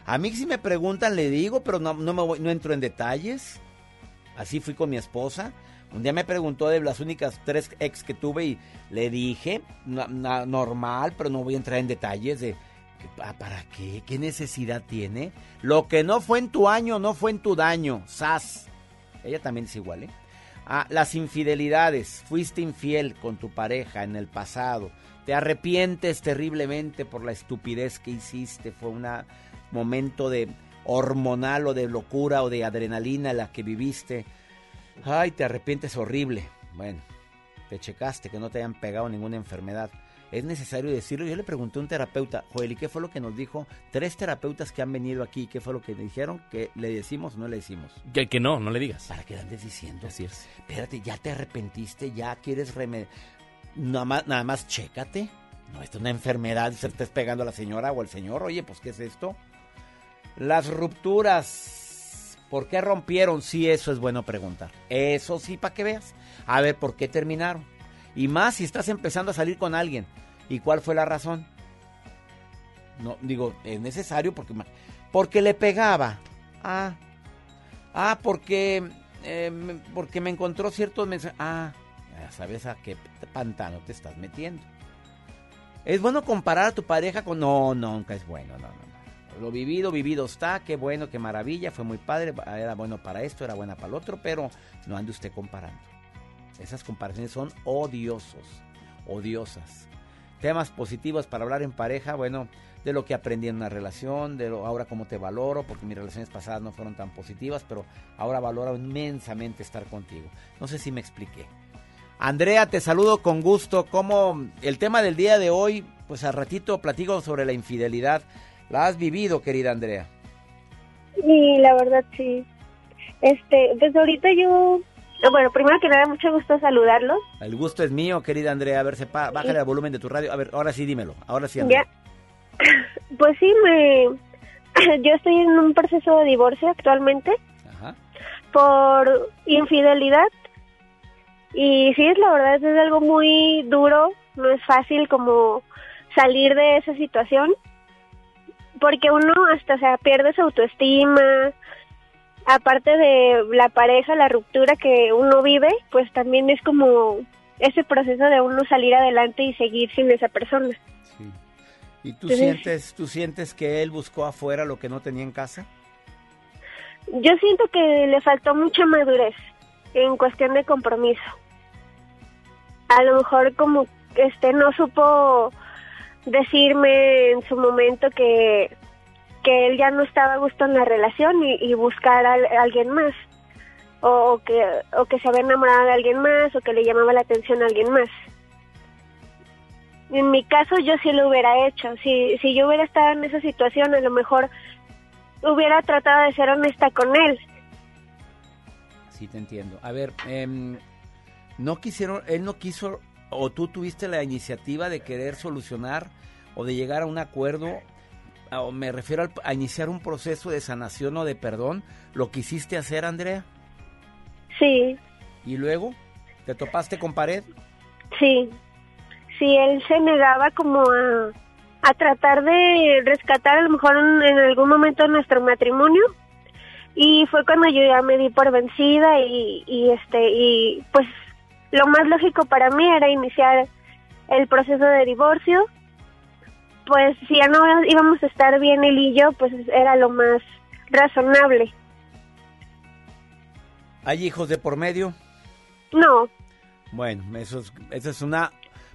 A mí si me preguntan le digo, pero no, no, me voy, no entro en detalles. Así fui con mi esposa. Un día me preguntó de las únicas tres ex que tuve y le dije, normal, pero no voy a entrar en detalles de "¿Pa- ¿para qué? ¿Qué necesidad tiene? Lo que no fue en tu año, no fue en tu daño. Sas. Ella también es igual, ¿eh? Ah, las infidelidades. Fuiste infiel con tu pareja en el pasado. Te arrepientes terriblemente por la estupidez que hiciste. Fue un momento de hormonal o de locura o de adrenalina la que viviste. Ay, te arrepientes horrible. Bueno, te checaste que no te hayan pegado ninguna enfermedad. Es necesario decirlo. Yo le pregunté a un terapeuta, Joel, ¿y qué fue lo que nos dijo? Tres terapeutas que han venido aquí, ¿qué fue lo que dijeron? ¿Que le decimos o no le decimos? Que, que no, no le digas. ¿Para qué le andes diciendo? Así es. Espérate, ya te arrepentiste, ya quieres remediar. Nada más, nada más chécate. No, esto es una enfermedad, se te estés pegando a la señora o al señor. Oye, pues, ¿qué es esto? Las rupturas. ¿Por qué rompieron? Sí, eso es bueno preguntar. Eso sí, para que veas. A ver, ¿por qué terminaron? Y más si estás empezando a salir con alguien. ¿Y cuál fue la razón? No, digo, es necesario porque, porque le pegaba. Ah, ah, porque, me- porque me encontró ciertos mensajes. Ah, ya sabes a qué pantano te estás metiendo. ¿Es bueno comparar a tu pareja con.? No, nunca es bueno, no, no, no. Lo vivido, vivido está, qué bueno, qué maravilla, fue muy padre, era bueno para esto, era buena para el otro, pero no ande usted comparando. Esas comparaciones son odiosos, odiosas. Temas positivos para hablar en pareja, bueno, de lo que aprendí en una relación, de lo, ahora cómo te valoro, porque mis relaciones pasadas no fueron tan positivas, pero ahora valoro inmensamente estar contigo. No sé si me expliqué. Andrea, te saludo con gusto. Como el tema del día de hoy, pues al ratito platico sobre la infidelidad. ¿La has vivido, querida Andrea? Sí, la verdad sí. Este, pues ahorita yo, bueno, primero que nada, mucho gusto saludarlos. El gusto es mío, querida Andrea. A ver, sepa, bájale el volumen de tu radio. A ver, ahora sí dímelo. Ahora sí, Andrea. Ya, pues sí, me, yo estoy en un proceso de divorcio actualmente Ajá. por infidelidad y sí, es la verdad es algo muy duro, no es fácil como salir de esa situación porque uno hasta o sea, pierde su autoestima, aparte de la pareja, la ruptura que uno vive, pues también es como ese proceso de uno salir adelante y seguir sin esa persona. ¿Y tú Entonces- sientes, tú sientes que él buscó afuera lo que no tenía en casa? Yo siento que le faltó mucha madurez en cuestión de compromiso. A lo mejor como este no supo decirme en su momento que, que él ya no estaba a gusto en la relación y, buscar a, alguien más. O, que, o que se había enamorado de alguien más o que le llamaba la atención a alguien más. En mi caso yo sí lo hubiera hecho. Si, si yo hubiera estado en esa situación, a lo mejor hubiera tratado de ser honesta con él. Sí, te entiendo. A ver, em, no quisieron, él no quiso, o tú tuviste la iniciativa de querer solucionar o de llegar a un acuerdo, o me refiero al- a iniciar un proceso de sanación o de perdón, ¿lo quisiste hacer, Andrea? Sí, ¿Y luego? ¿Te topaste con pared? sí. Sí, él se negaba como a, a tratar de rescatar a lo mejor en, en algún momento nuestro matrimonio. Y fue cuando yo ya me di por vencida y, y este y pues lo más lógico para mí era iniciar el proceso de divorcio. Pues si ya no íbamos a estar bien él y yo, pues era lo más razonable. ¿Hay hijos de por medio? No, Bueno, eso es, eso es una...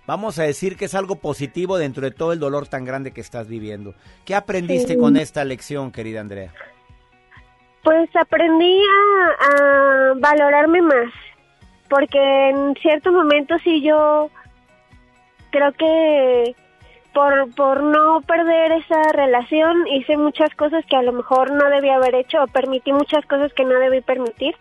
Vamos a decir que es algo positivo dentro de todo el dolor tan grande que estás viviendo. ¿Qué aprendiste Sí. con esta lección, querida Andrea? Pues aprendí a, a valorarme más, porque en ciertos momentos sí yo creo que por, por no perder esa relación hice muchas cosas que a lo mejor no debía haber hecho o permití muchas cosas que no debí permitir.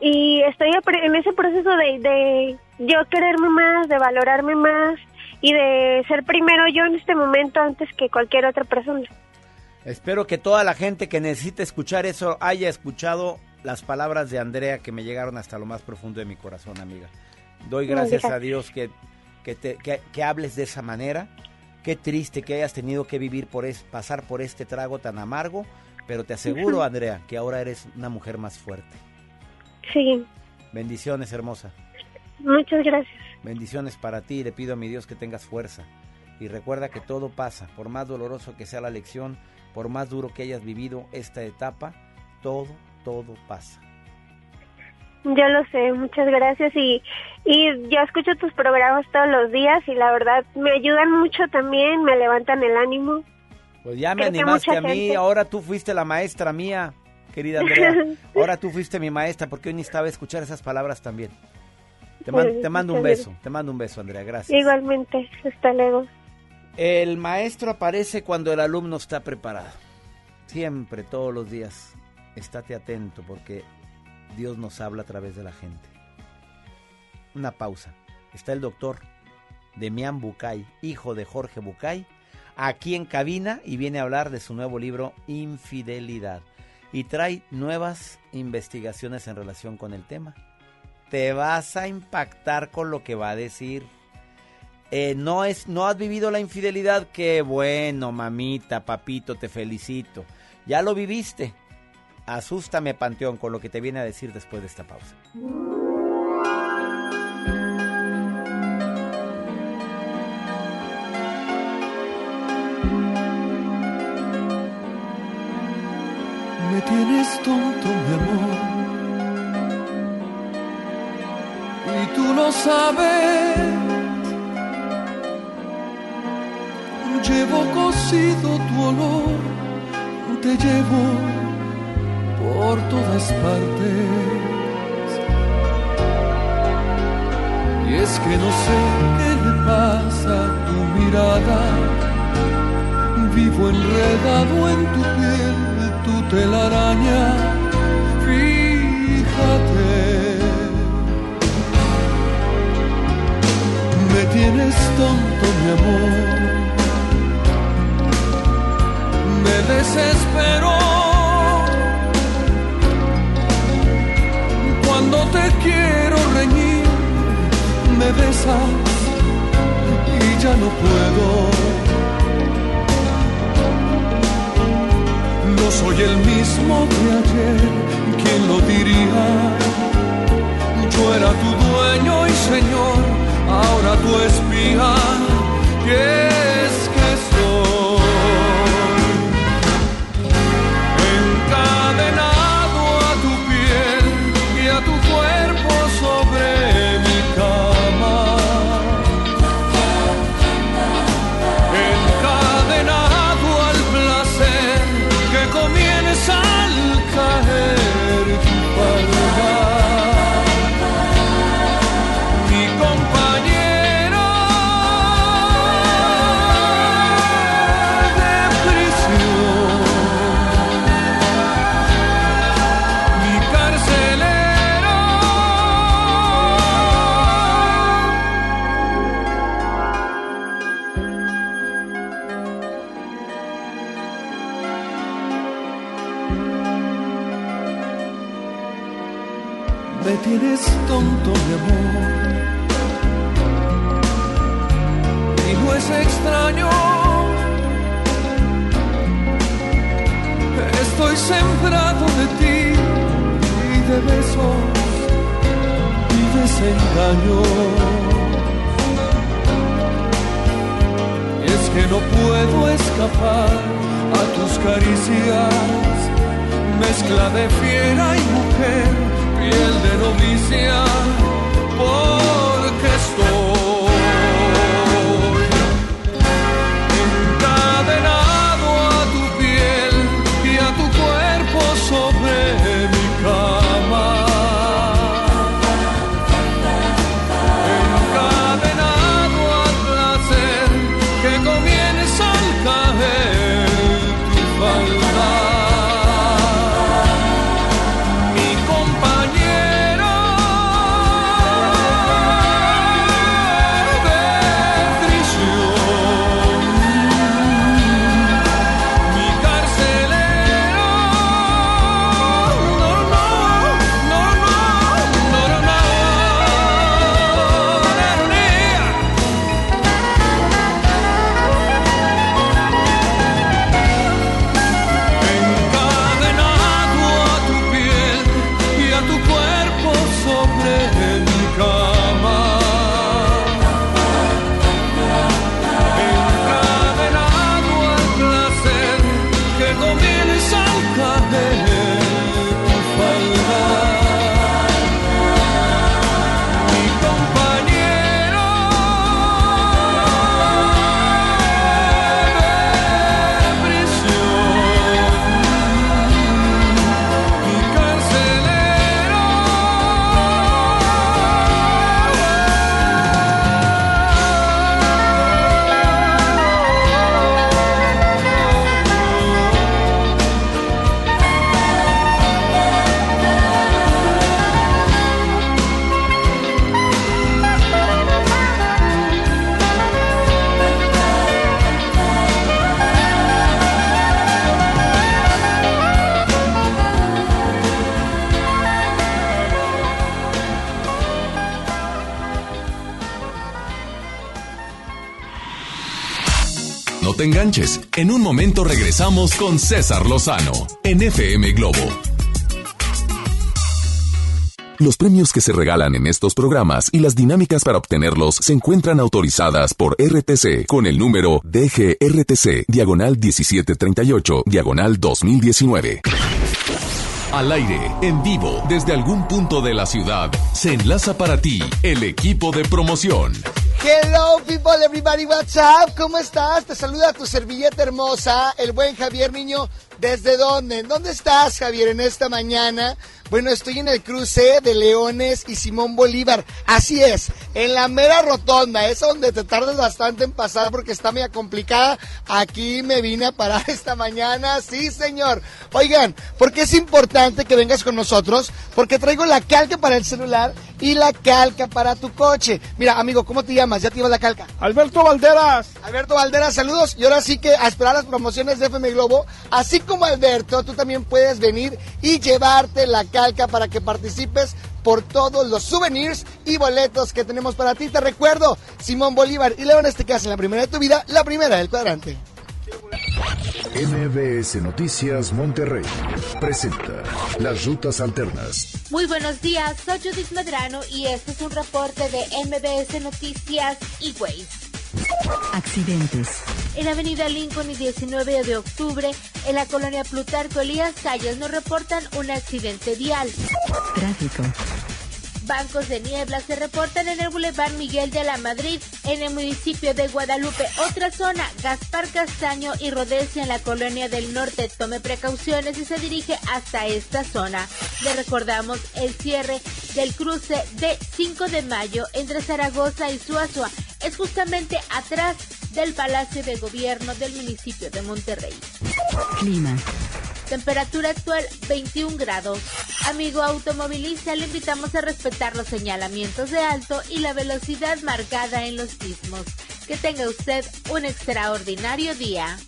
Y estoy en ese proceso de, de yo quererme más, de valorarme más y de ser primero yo en este momento antes que cualquier otra persona. Espero que toda la gente que necesite escuchar eso haya escuchado las palabras de Andrea que me llegaron hasta lo más profundo de mi corazón, amiga. Doy gracias a. Dios que, que, te- que- que hables de esa manera, Qué triste que hayas tenido que vivir por es, pasar por este trago tan amargo, pero te aseguro, Andrea, que ahora eres una mujer más fuerte. Sí, Bendiciones, hermosa. muchas gracias. Bendiciones para ti. Le pido a mi Dios que tengas fuerza. Y recuerda que todo pasa. Por más doloroso que sea la lección, por más duro que hayas vivido esta etapa, todo, todo pasa. Yo lo sé, muchas gracias y, y yo escucho tus programas todos los días y la verdad me ayudan mucho también, me levantan el ánimo. Pues ya me Creo animaste a mí. gente- Ahora tú fuiste la maestra mía, querida Andrea. Ahora tú fuiste mi maestra porque hoy necesitaba escuchar esas palabras también. Te, man- Pues, te mando un beso, te mando un beso, Andrea. Gracias. Igualmente, hasta luego. El maestro aparece cuando el alumno está preparado. Siempre, todos los días. Estate atento porque Dios nos habla a través de la gente. Una pausa. Está el doctor Demián Bucay, hijo de Jorge Bucay, aquí en cabina y viene a hablar de su nuevo libro Infidelidad. Y trae nuevas investigaciones en relación con el tema. Te vas a impactar con lo que va a decir. Eh, no es, no has vivido la infidelidad, qué bueno, mamita, papito, te felicito. Ya lo viviste. Asústame, Panteón, con lo que te viene a decir después de esta pausa. Me tienes tonto, mi amor. Y tú lo sabes. Llevo cosido tu olor. Te llevo por todas partes. Y es que no sé qué le pasa a tu mirada. Vivo enredado en tu piel, tu telaraña. Fíjate, me tienes tonto, mi amor. Me desespero te quiero reñir. Me besas y ya no puedo. No soy el mismo de ayer, ¿quién lo diría? Yo era tu dueño y señor, ahora tu espía. ¿Qué enganches. En un momento regresamos con César Lozano en FM Globo. Los premios que se regalan en estos programas y las dinámicas para obtenerlos se encuentran autorizadas por RTC con el número DGRTC, diagonal 1738, diagonal 2019. Al aire, en vivo, desde algún punto de la ciudad, se enlaza para ti el equipo de promoción. Hello people, everybody, what's up? ¿Cómo estás? Te saluda tu servilleta hermosa, el buen Javier Niño. ¿Desde dónde? ¿Dónde estás, Javier, en esta mañana? Bueno, estoy en el cruce de Leones y Simón Bolívar. Así es, en la mera rotonda, es donde te tardas bastante en pasar porque está media complicada. Aquí me vine a parar esta mañana, sí señor. Oigan, ¿por qué es importante que vengas con nosotros? Porque traigo la calca para el celular y la calca para tu coche. Mira, amigo, ¿cómo te llamas? ¿Ya te llevas la calca? Alberto Valderas. Alberto Valderas, saludos. Y ahora sí que a esperar las promociones de FM Globo. Así como Alberto, tú también puedes venir y llevarte la calca para que participes por todos los souvenirs y boletos que tenemos para ti. Te recuerdo, Simón Bolívar y León, este caso en la primera de tu vida, la primera del cuadrante. MBS Noticias Monterrey presenta Las Rutas Alternas. Muy buenos días, soy Judith Medrano y este es un reporte de MBS Noticias y Waze. Accidentes. En Avenida Lincoln y 19 de octubre, en la colonia Plutarco Elías Calles, nos reportan un accidente vial. Tráfico. Bancos de niebla se reportan en el Boulevard Miguel de la Madrid, en el municipio de Guadalupe. Otra zona, Gaspar Castaño y Rodesia en la colonia del norte. Tome precauciones y se dirige hasta esta zona. Le recordamos el cierre del cruce de 5 de mayo entre Zaragoza y Suazua. Es justamente atrás del Palacio de Gobierno del municipio de Monterrey. Clima. Temperatura actual 21 grados. Amigo automovilista, le invitamos a respetar los señalamientos de alto y la velocidad marcada en los sismos. Que tenga usted un extraordinario día.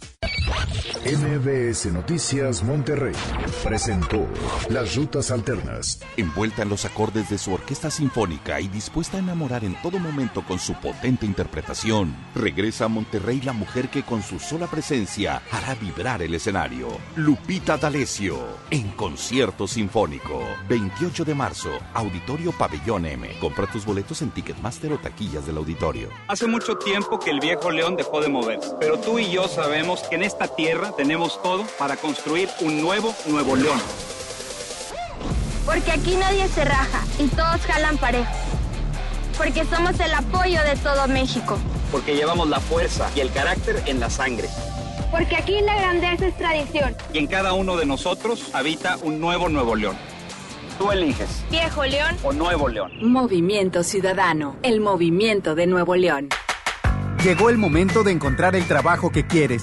MBS Noticias Monterrey presentó Las Rutas Alternas. Envuelta en los acordes de su orquesta sinfónica y dispuesta a enamorar en todo momento con su potente interpretación, regresa a Monterrey la mujer que con su sola presencia hará vibrar el escenario. Lupita D'Alessio, en concierto sinfónico. 28 de marzo, Auditorio Pabellón M. Compra tus boletos en Ticketmaster o taquillas del auditorio. Hace mucho tiempo que el viejo león dejó de moverse, pero tú y yo sabemos que en esta tierra tenemos todo para construir un nuevo Nuevo León. Porque aquí nadie se raja y todos jalan parejo. Porque somos el apoyo de todo México. Porque llevamos la fuerza y el carácter en la sangre. Porque aquí la grandeza es tradición. Y en cada uno de nosotros habita un nuevo Nuevo León. Tú eliges. Viejo León o Nuevo León. Movimiento Ciudadano, el movimiento de Nuevo León. Llegó el momento de encontrar el trabajo que quieres.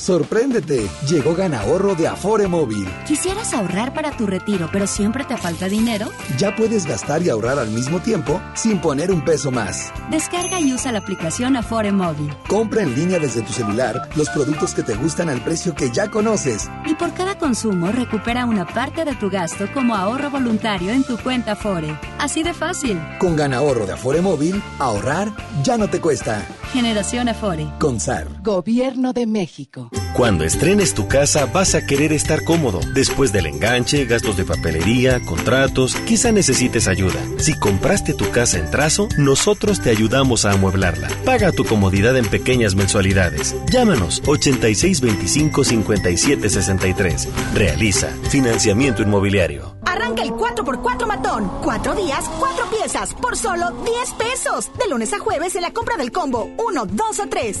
Sorpréndete, llegó Ganahorro de Afore Móvil. ¿Quisieras ahorrar para tu retiro, pero siempre te falta dinero? Ya puedes gastar y ahorrar al mismo tiempo sin poner un peso más. Descarga y usa la aplicación Afore Móvil. Compra en línea desde tu celular los productos que te gustan al precio que ya conoces. Y por cada consumo recupera una parte de tu gasto como ahorro voluntario en tu cuenta Afore. Así de fácil. Con Ganahorro de Afore Móvil, ahorrar ya no te cuesta. Generación Afore. Con SAR. Gobierno de México. Cuando estrenes tu casa vas a querer estar cómodo. Después del enganche, gastos de papelería, contratos, quizá necesites ayuda. Si compraste tu casa en trazo, nosotros te ayudamos a amueblarla. Paga tu comodidad en pequeñas mensualidades. Llámanos 8625-5763. Realiza financiamiento inmobiliario. Arranca el 4x4 matón. Cuatro días, cuatro piezas, por solo 10 pesos. De lunes a jueves en la compra del combo 1, 2 o 3.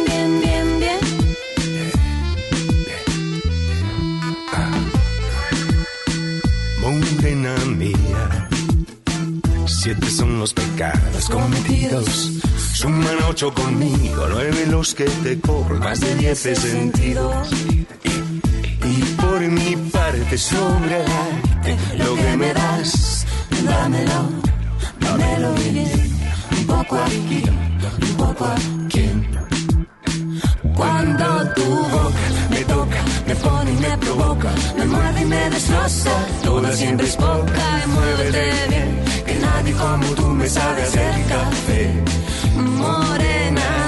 Siete son los pecados cometidos. Suman ocho conmigo, nueve los que te cobro, más de diez he sentido. Y por mi parte sobre lo que me das, Dámelo, dámelo bien. Un poco aquí, un poco aquí. Cuando tu boca me toca, me pone y me provoca, me muerde y me destroza, toda siempre es poca y muévete bien, que nadie como tú me sabe hacer café. Morena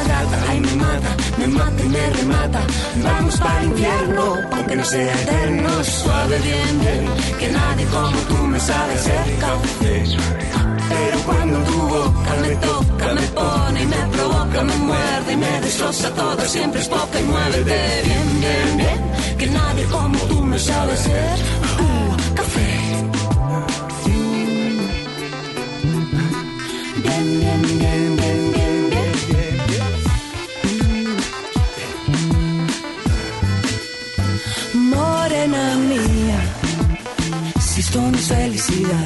ay me mata, me mata y me remata, vamos para el infierno, aunque no sea eterno, suave bien bien, que nadie como tú me sabe hacer café. Pero cuando tu boca me toca, me pone y me provoca, me muerde y me destroza toda, siempre es poca y muévete bien, bien, bien, que nadie como tú me sabe hacer uh, café. Esto no es felicidad.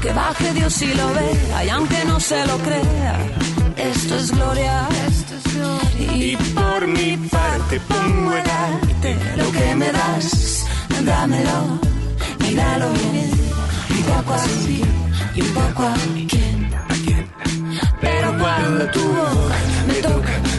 Que baje Dios y lo vea, y aunque no se lo crea, esto es gloria. Y por mi parte pongo a darte lo que me das, dámelo, míralo bien, un poco así y un poco a quién. Pero cuando tu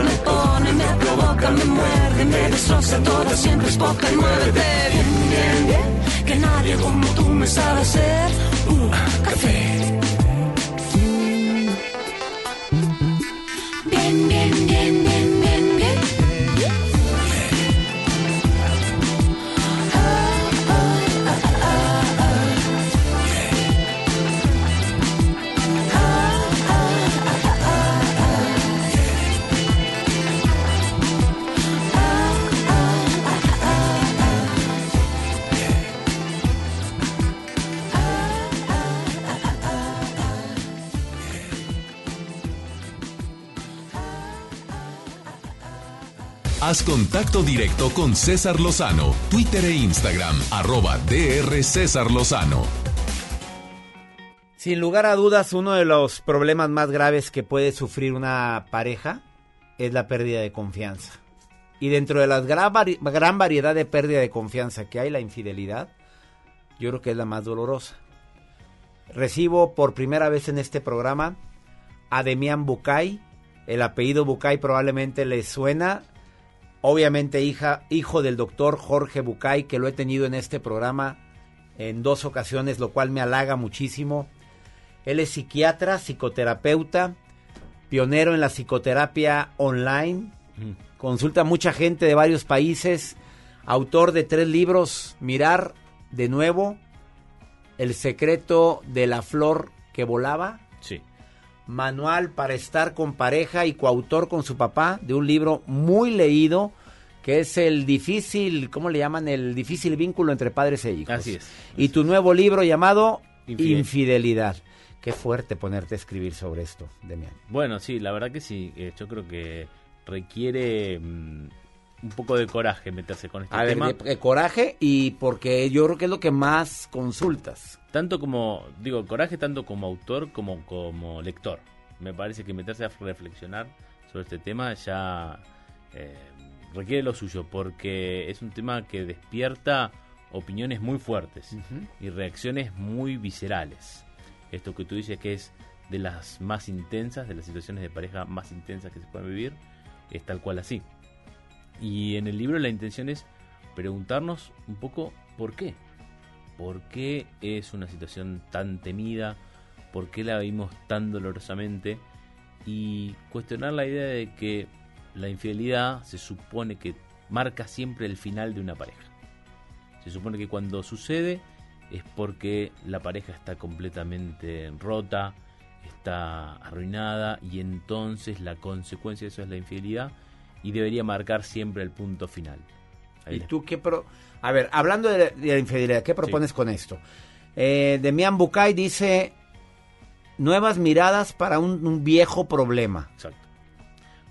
me pone, me provoca, me muerde, me destroza toda, siempre es poca y muévete bien, bien, bien, que nadie como tú me sabe hacer un café. Haz contacto directo con César Lozano, Twitter e Instagram, arroba DR César Lozano. Sin lugar a dudas, uno de los problemas más graves que puede sufrir una pareja es la pérdida de confianza. Y dentro de la gran, gran variedad de pérdida de confianza que hay, la infidelidad, yo creo que es la más dolorosa. Recibo por primera vez en este programa a Demian Bucay, El apellido Bucay probablemente le suena. Obviamente hija, hijo del doctor Jorge Bucay, que lo he tenido en este programa en dos ocasiones, lo cual me halaga muchísimo. Él es psiquiatra, psicoterapeuta, pionero en la psicoterapia online. Consulta a mucha gente de varios países. Autor de tres libros, Mirar de nuevo, El secreto de la flor que volaba. Manual para estar con pareja y coautor con su papá de un libro muy leído que es el difícil, ¿cómo le llaman? El difícil vínculo entre padres e hijos. Así es. Y tu nuevo libro llamado Infidel- Infidelidad. Qué fuerte ponerte a escribir sobre esto, Demian. Bueno, sí, la verdad que sí. eh, yo creo que requiere mm, un poco de coraje meterse con este A ver, tema. de- de coraje y porque yo creo que es lo que más consultas. Tanto como, digo, coraje tanto como autor como como lector. Me parece que meterse a reflexionar sobre este tema ya eh, requiere lo suyo, porque es un tema que despierta opiniones muy fuertes y reacciones muy viscerales. Esto que tú dices que es de las más intensas, de las situaciones de pareja más intensas que se pueden vivir, es tal cual así. Y en el libro la intención es preguntarnos un poco por qué. ¿Por qué es una situación tan temida? ¿Por qué la vimos tan dolorosamente? Y cuestionar la idea de que la infidelidad se supone que marca siempre el final de una pareja. Se supone que cuando sucede es porque la pareja está completamente rota, está arruinada y entonces la consecuencia de eso es la infidelidad y debería marcar siempre el punto final. Ahí ¿Y tú qué pro... A ver, hablando de, de la infidelidad, ¿qué propones con esto? Eh, Demian Bucay dice nuevas miradas para un, un viejo problema. Exacto.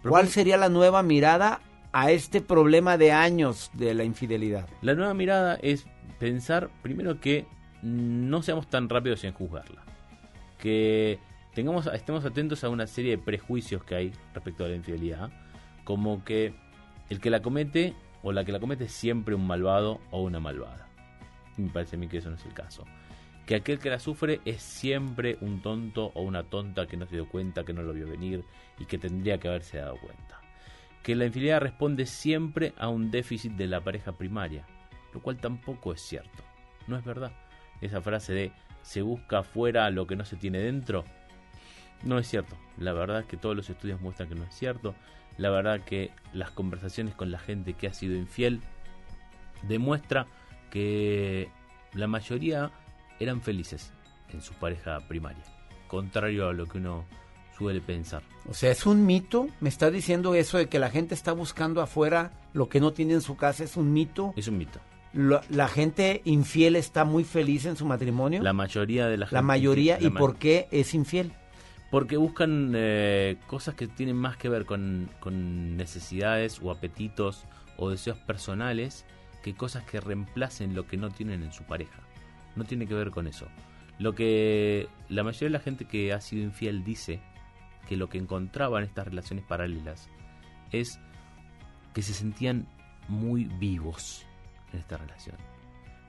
¿Cuál sería la nueva mirada a este problema de años de la infidelidad? La nueva mirada es pensar primero que no seamos tan rápidos en juzgarla. Que tengamos, estemos atentos a una serie de prejuicios que hay respecto a la infidelidad. Como que el que la comete o la que la comete es siempre un malvado o una malvada. Me parece a mí que eso no es el caso. Que aquel que la sufre es siempre un tonto o una tonta que no se dio cuenta, que no lo vio venir y que tendría que haberse dado cuenta. Que la infidelidad responde siempre a un déficit de la pareja primaria, lo cual tampoco es cierto. No es verdad. Esa frase de se busca afuera lo que no se tiene dentro, no es cierto. La verdad es que todos los estudios muestran que no es cierto. La verdad que las conversaciones con la gente que ha sido infiel demuestra que la mayoría eran felices en su pareja primaria, contrario a lo que uno suele pensar. O sea, es un mito. ¿Me está diciendo eso de que la gente está buscando afuera lo que no tiene en su casa? ¿Es un mito? Es un mito. ¿La, la gente infiel está muy feliz en su matrimonio? La mayoría de la gente. La mayoría. ¿Y por qué es infiel? Porque buscan eh, cosas que tienen más que ver con, con necesidades o apetitos o deseos personales que cosas que reemplacen lo que no tienen en su pareja. No tiene que ver con eso. Lo que la mayoría de la gente que ha sido infiel dice que lo que encontraba en estas relaciones paralelas es que se sentían muy vivos en esta relación.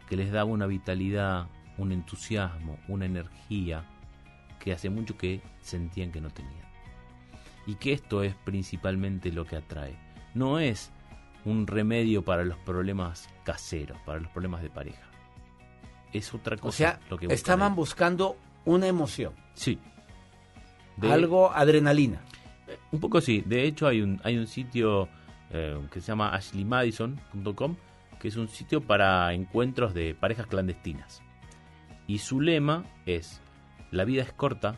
Que les daba una vitalidad, un entusiasmo, una energía que hace mucho que sentían que no tenían. Y que esto es principalmente lo que atrae. No es un remedio para los problemas caseros, para los problemas de pareja. Es otra cosa O sea, lo que estaban ahí. buscando una emoción. Sí. De- Algo adrenalina. Un poco sí. De hecho, hay un, hay un sitio eh, que se llama ashleymadison.com, que es un sitio para encuentros de parejas clandestinas. Y su lema es: La vida es corta,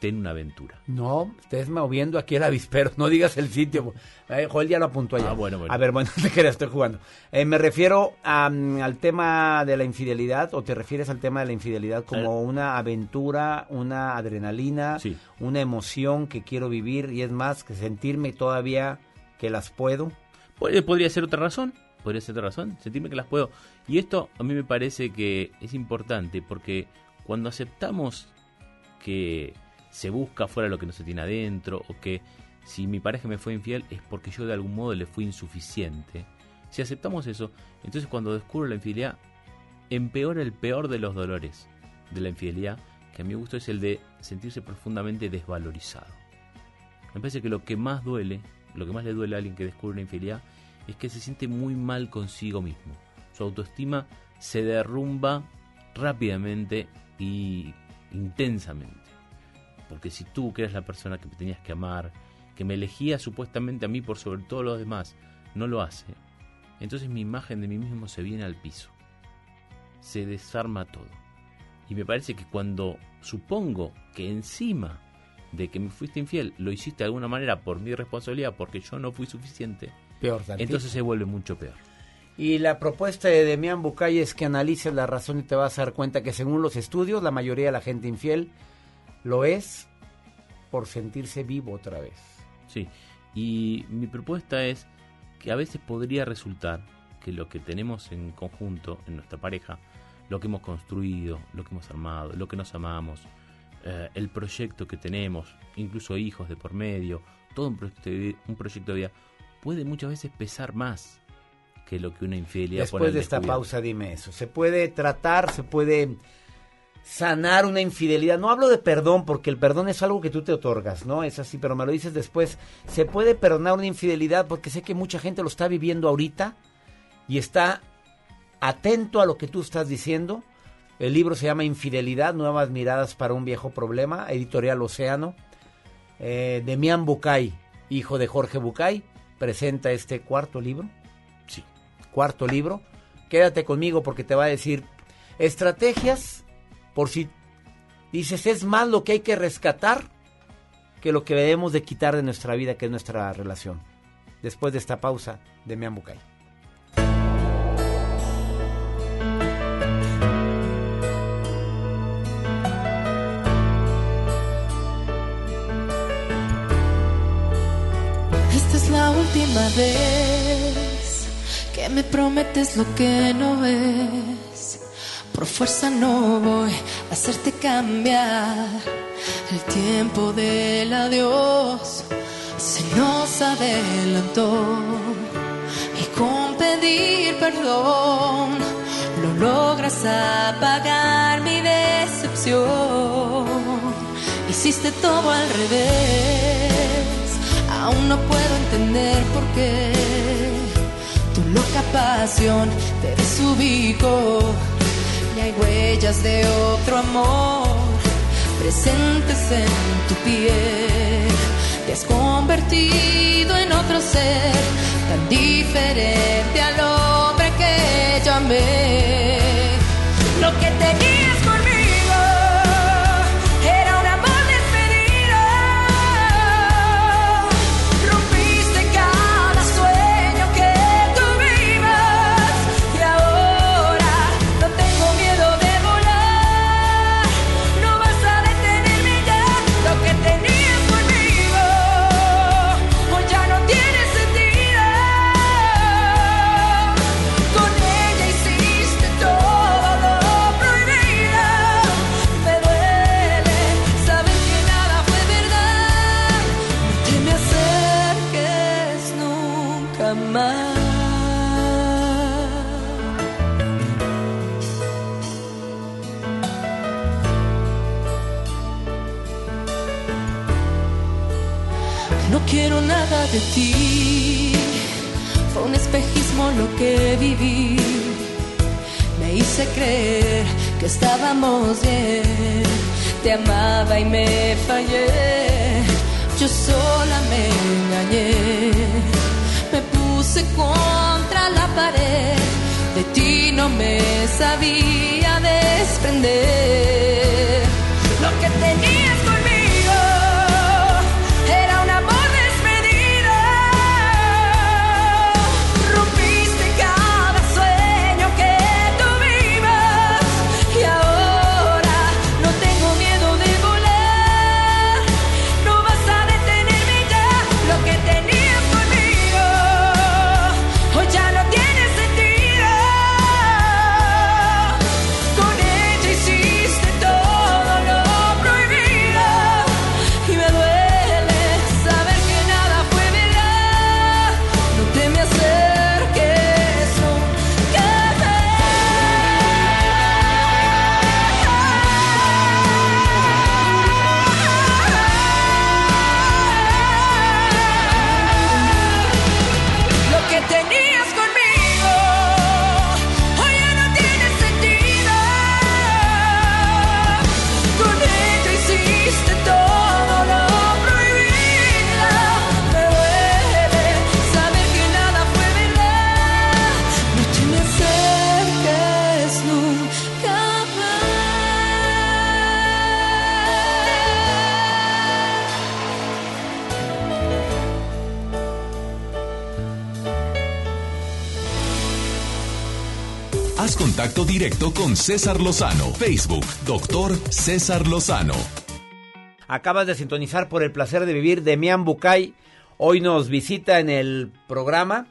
ten una aventura. No, estés moviendo aquí el avispero, no digas el sitio. Eh, Joel ya lo apuntó allá. Ah, bueno, bueno. A ver, bueno, te creas, estoy jugando. Eh, me refiero a, al tema de la infidelidad, o te refieres al tema de la infidelidad como una aventura, una adrenalina, Sí. una emoción que quiero vivir y es más, que sentirme todavía que las puedo. Pod- Podría ser otra razón, podría ser otra razón, sentirme que las puedo. Y esto a mí me parece que es importante porque cuando aceptamos que se busca fuera lo que no se tiene adentro o que si mi pareja me fue infiel es porque yo de algún modo le fui insuficiente. Si aceptamos eso, entonces cuando descubro la infidelidad, empeora el peor de los dolores de la infidelidad, que a mi gusto es el de sentirse profundamente desvalorizado. Me parece que lo que más duele, lo que más le duele a alguien que descubre una infidelidad, es que se siente muy mal consigo mismo. Su autoestima se derrumba rápidamente y intensamente. Porque si tú, que eres la persona que me tenías que amar, que me elegía supuestamente a mí por sobre todos los demás, no lo hace, entonces mi imagen de mí mismo se viene al piso. Se desarma todo. Y me parece que cuando supongo que encima de que me fuiste infiel lo hiciste de alguna manera por mi responsabilidad, porque yo no fui suficiente, Peor entonces se vuelve mucho peor. Y la propuesta de Demián Bucay es que analices la razón y te vas a dar cuenta que según los estudios, la mayoría de la gente infiel lo es por sentirse vivo otra vez. Sí, y mi propuesta es que a veces podría resultar que lo que tenemos en conjunto en nuestra pareja, lo que hemos construido, lo que hemos armado, lo que nos amamos, eh, el proyecto que tenemos, incluso hijos de por medio, todo un proyecto de, un proyecto de vida, puede muchas veces pesar más que lo que una infidelidad Después de esta pausa, dime eso. ¿Se puede tratar, se puede sanar una infidelidad? No hablo de perdón, porque el perdón es algo que tú te otorgas, ¿no? Es así, pero me lo dices después. ¿Se puede perdonar una infidelidad? Porque sé que mucha gente lo está viviendo ahorita y está atento a lo que tú estás diciendo. El libro se llama Infidelidad, Nuevas Miradas para un Viejo Problema, editorial Océano. Eh, Demián Bucay, hijo de Jorge Bucay, presenta este cuarto libro. Cuarto libro. Quédate conmigo porque te va a decir estrategias por si dices es más lo que hay que rescatar que lo que debemos de quitar de nuestra vida, que es nuestra relación. Después de esta pausa, Demián Bucay. Esta es la última vez que me prometes lo que no es. Por fuerza no voy a hacerte cambiar. El tiempo del adiós se nos adelantó. Y con pedir perdón lo logras apagar mi decepción. Hiciste todo al revés. Aún no puedo entender por qué loca pasión te desubicó. Y hay huellas de otro amor presentes en tu piel. Te has convertido en otro ser tan diferente al hombre que yo amé. Lo que tenías de ti. Fue un espejismo lo que viví. Me hice creer que estábamos bien. Te amaba y me fallé. Yo sola me engañé. Me puse contra la pared. De ti no me sabía desprender. Lo que tenías directo con César Lozano. Facebook, doctor César Lozano. Acabas de sintonizar por el placer de vivir. Demian Bucay hoy nos visita en el programa.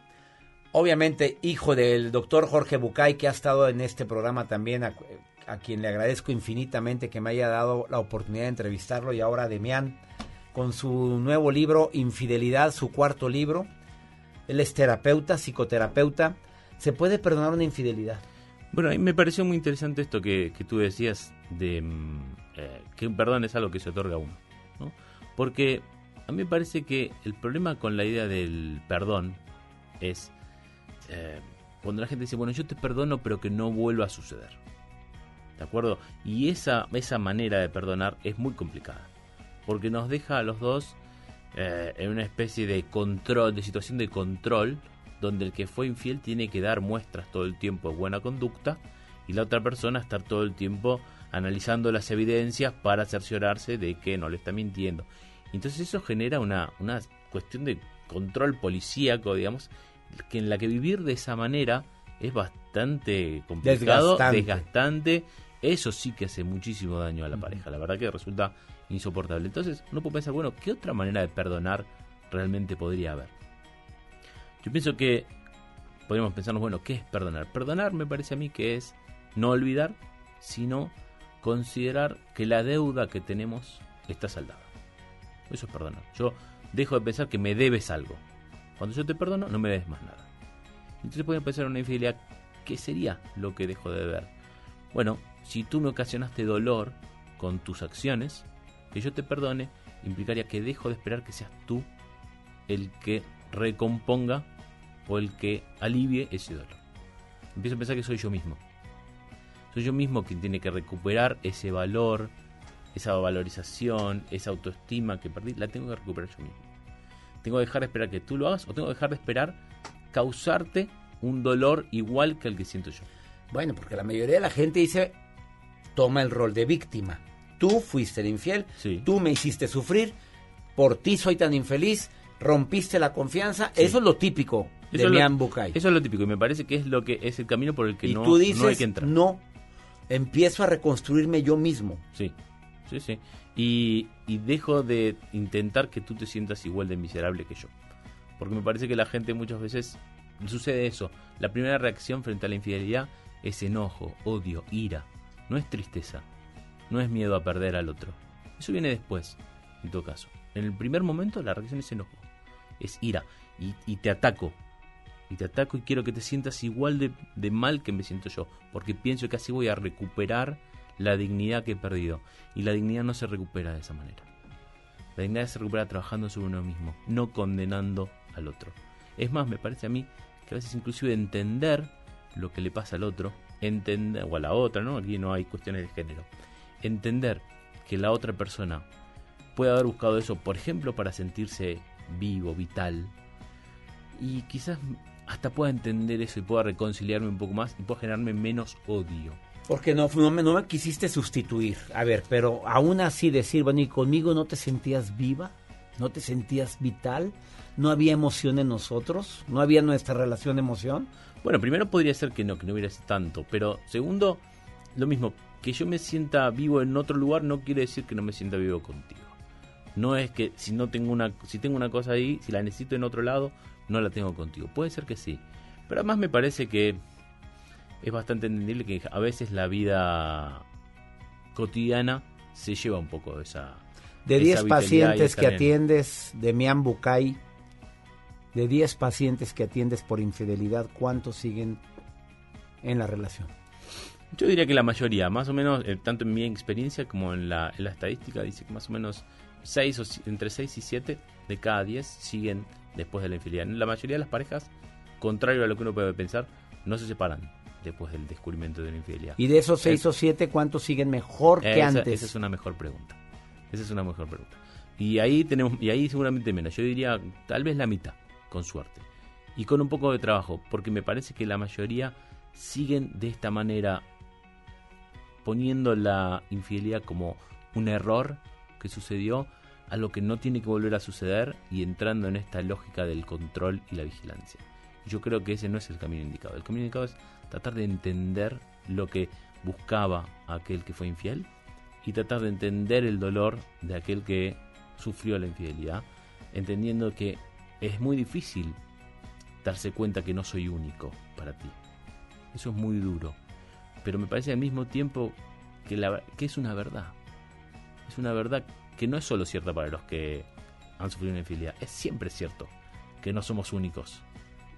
Obviamente, hijo del doctor Jorge Bucay, que ha estado en este programa también, a, a, quien le agradezco infinitamente que me haya dado la oportunidad de entrevistarlo. Y ahora Demian, con su nuevo libro, Infidelidad, su cuarto libro. Él es terapeuta, psicoterapeuta. ¿Se puede perdonar una infidelidad? Bueno, a mí me pareció muy interesante esto que, que tú decías de eh, que un perdón es algo que se otorga a uno. ¿no? Porque a mí me parece que el problema con la idea del perdón es eh, cuando la gente dice, bueno, yo te perdono pero que no vuelva a suceder. ¿De acuerdo? Y esa, esa manera de perdonar es muy complicada. Porque nos deja a los dos eh, en una especie de control, de situación de control, donde el que fue infiel tiene que dar muestras todo el tiempo de buena conducta y la otra persona estar todo el tiempo analizando las evidencias para cerciorarse de que no le está mintiendo. Entonces eso genera una, una cuestión de control policíaco, digamos, que en la que vivir de esa manera es bastante complicado, Desgastante. desgastante. Eso sí que hace muchísimo daño a la pareja. La verdad que resulta insoportable. Entonces uno puede pensar, bueno, ¿qué otra manera de perdonar realmente podría haber? Yo pienso que podríamos pensarnos, bueno, ¿qué es perdonar? Perdonar me parece a mí que es no olvidar, sino considerar que la deuda que tenemos está saldada. Eso es perdonar. Yo dejo de pensar que me debes algo. Cuando yo te perdono, no me debes más nada. Entonces pueden pensar en una infidelidad, ¿qué sería lo que dejo de deber? Bueno, si tú me ocasionaste dolor con tus acciones, que yo te perdone implicaría que dejo de esperar que seas tú el que recomponga o el que alivie ese dolor. Empiezo a pensar que soy yo mismo. Soy yo mismo quien tiene que recuperar ese valor, esa valorización, esa autoestima que perdí, la tengo que recuperar yo mismo. Tengo que dejar de esperar que tú lo hagas o tengo que dejar de esperar causarte un dolor igual que el que siento yo. Bueno, porque la mayoría de la gente dice, toma el rol de víctima. Tú fuiste el infiel, Sí. tú me hiciste sufrir, por ti soy tan infeliz, rompiste la confianza. Eso es lo típico de Eso Mian Bucay. Eso es lo típico y me parece que es lo que es el camino por el que y no, tú dices, no hay que entrar. no, empiezo a reconstruirme yo mismo. Sí, sí, sí. Y, y dejo de intentar que tú te sientas igual de miserable que yo. Porque me parece que la gente muchas veces sucede eso. La primera reacción frente a la infidelidad es enojo, odio, ira. No es tristeza. No es miedo a perder al otro. Eso viene después, en todo caso. En el primer momento la reacción es enojo. Es ira. Y, te ataco. Y te ataco y quiero que te sientas igual de, de mal que me siento yo. Porque pienso que así voy a recuperar la dignidad que he perdido. Y la dignidad no se recupera de esa manera. La dignidad se recupera trabajando sobre uno mismo, no condenando al otro. Es más, me parece a mí que a veces inclusive entender lo que le pasa al otro, entender, o a la otra, ¿no? Aquí no hay cuestiones de género. Entender que la otra persona puede haber buscado eso, por ejemplo, para sentirse vivo, vital. Y quizás hasta pueda entender eso y pueda reconciliarme un poco más y pueda generarme menos odio. Porque no, no, me, no me quisiste sustituir. A ver, pero aún así decir, bueno, ¿y conmigo no te sentías viva? ¿No te sentías vital? ¿No había emoción en nosotros? ¿No había nuestra relación de emoción? Bueno, primero podría ser que no, que no hubiera tanto, pero segundo, lo mismo, que yo me sienta vivo en otro lugar no quiere decir que no me sienta vivo contigo. No es que si no tengo una si tengo una cosa ahí, si la necesito en otro lado, no la tengo contigo. Puede ser que sí, pero además me parece que es bastante entendible que a veces la vida cotidiana se lleva un poco de esa De esa 10 vitalidad y pacientes que atiendes de Mian Bucay, de 10 pacientes que atiendes por infidelidad, ¿cuántos siguen en la relación? Yo diría que la mayoría, más o menos, eh, tanto en mi experiencia como en la, en la estadística, dice que más o menos seis o, entre 6 y 7 de cada 10 siguen después de la infidelidad. La mayoría de las parejas, contrario a lo que uno puede pensar, no se separan después del descubrimiento de la infidelidad. Y de esos 6 Es- o 7, ¿cuántos siguen mejor que esa, antes? Esa es una mejor pregunta. Esa es una mejor pregunta. Y ahí tenemos, y ahí seguramente menos. Yo diría tal vez la mitad, con suerte. Y con un poco de trabajo, porque me parece que la mayoría siguen de esta manera poniendo la infidelidad como un error que sucedió, a lo que no tiene que volver a suceder y entrando en esta lógica del control y la vigilancia. Yo creo que ese no es el camino indicado. El camino indicado es tratar de entender lo que buscaba aquel que fue infiel y tratar de entender el dolor de aquel que sufrió la infidelidad, entendiendo que es muy difícil darse cuenta que no soy único para ti. Eso es muy duro, pero me parece al mismo tiempo que, que es una verdad. Es una verdad que no es solo cierta para los que han sufrido una infidelidad, es siempre cierto que no somos únicos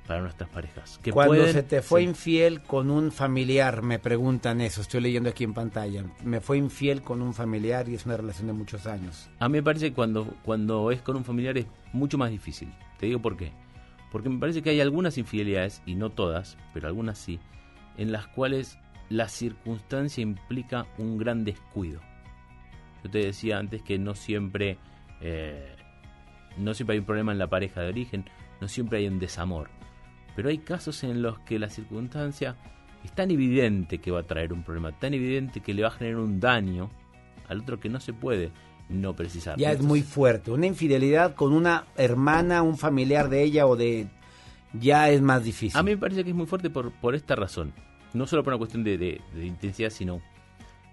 para nuestras parejas. Que Cuando se te fue infiel con un familiar, me preguntan eso, estoy leyendo aquí en pantalla, me fue infiel con un familiar y es una relación de muchos años. A mí me parece que cuando, cuando es con un familiar es mucho más difícil. Te digo por qué. Porque me parece que hay algunas infidelidades, y no todas, pero algunas sí, en las cuales la circunstancia implica un gran descuido. Yo te decía antes que no siempre, eh, no siempre hay un problema en la pareja de origen, no siempre hay un desamor. Pero hay casos en los que la circunstancia es tan evidente que va a traer un problema, tan evidente que le va a generar un daño al otro que no se puede no precisar. Ya es muy fuerte. Una infidelidad con una hermana, un familiar de ella o de... ya es más difícil. A mí me parece que es muy fuerte por, por esta razón. No solo por una cuestión de, de, de intensidad, sino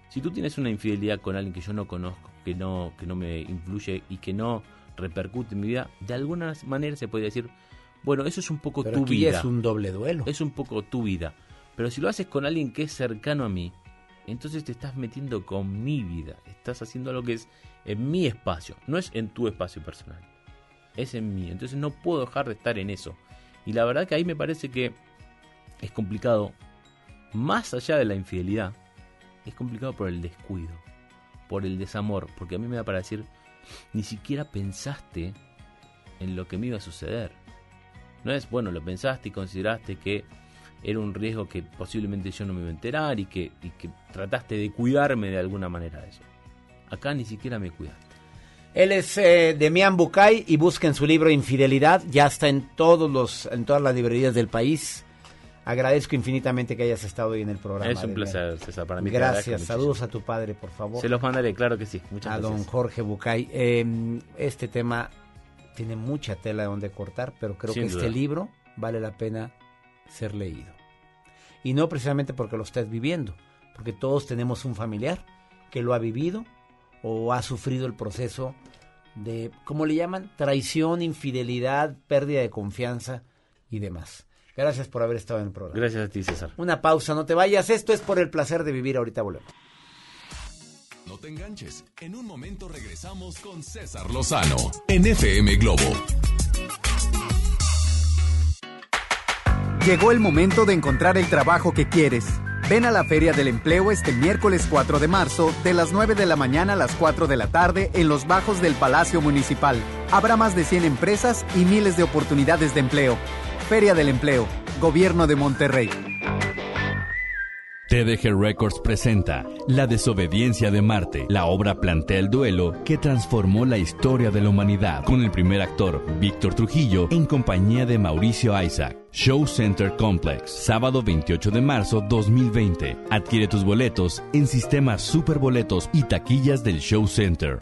si tú tienes una infidelidad con alguien que yo no conozco, que no, que no me influye y que no repercute en mi vida, de alguna manera se puede decir, bueno, eso es un poco Pero tu aquí vida. es un doble duelo. Es un poco tu vida. Pero si lo haces con alguien que es cercano a mí, entonces te estás metiendo con mi vida. Estás haciendo algo que es en mi espacio. No es en tu espacio personal. Es en mí. Entonces no puedo dejar de estar en eso. Y la verdad que ahí me parece que es complicado. Más allá de la infidelidad, es complicado por el descuido. Por el desamor. Porque a mí me da para decir, ni siquiera pensaste en lo que me iba a suceder. No es, bueno, lo pensaste y consideraste que era un riesgo que posiblemente yo no me iba a enterar y que, y trataste de cuidarme de alguna manera de eso. Acá ni siquiera me cuidaste. Él es eh, Demián Bucay y busquen su libro Infidelidad, ya está en todos los en todas las librerías del país. Agradezco infinitamente que hayas estado hoy en el programa. Es un placer, César, para mí. Gracias, saludos a tu padre, por favor. Se los mandaré, claro que sí. Muchas a gracias. don Jorge Bucay. Eh, este tema tiene mucha tela de donde cortar, pero creo Sin que duda. este libro vale la pena ser leído. Y no precisamente porque lo estés viviendo, porque todos tenemos un familiar que lo ha vivido o ha sufrido el proceso de, ¿cómo le llaman? Traición, infidelidad, pérdida de confianza y demás. Gracias por haber estado en el programa. Gracias a ti, César. Una pausa, no te vayas. Esto es por el placer de vivir. Ahorita volvemos. No te enganches. En un momento regresamos con César Lozano en FM Globo. Llegó el momento de encontrar el trabajo que quieres. Ven a la Feria del Empleo este miércoles 4 de marzo, de las 9 de la mañana a las 4 de la tarde, en los bajos del Palacio Municipal. Habrá más de 100 empresas y miles de oportunidades de empleo. Feria del Empleo, Gobierno de Monterrey. TDG Records presenta La desobediencia de Marte. La obra plantea el duelo que transformó la historia de la humanidad con el primer actor, Víctor Trujillo, en compañía de Mauricio Isaac. Show Center Complex, sábado 28 de marzo 2020. Adquiere tus boletos en sistemas superboletos y taquillas del Show Center.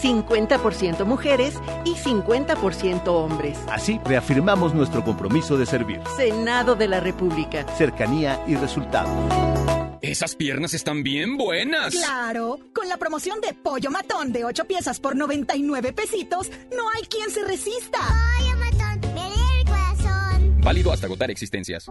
50% mujeres y 50% hombres. Así reafirmamos nuestro compromiso de servir. Senado de la República. Cercanía y resultados. Esas piernas están bien buenas. Claro, con la promoción de pollo matón de 8 piezas por 99 pesitos, no hay quien se resista. Pollo matón, me el corazón. Válido hasta agotar existencias.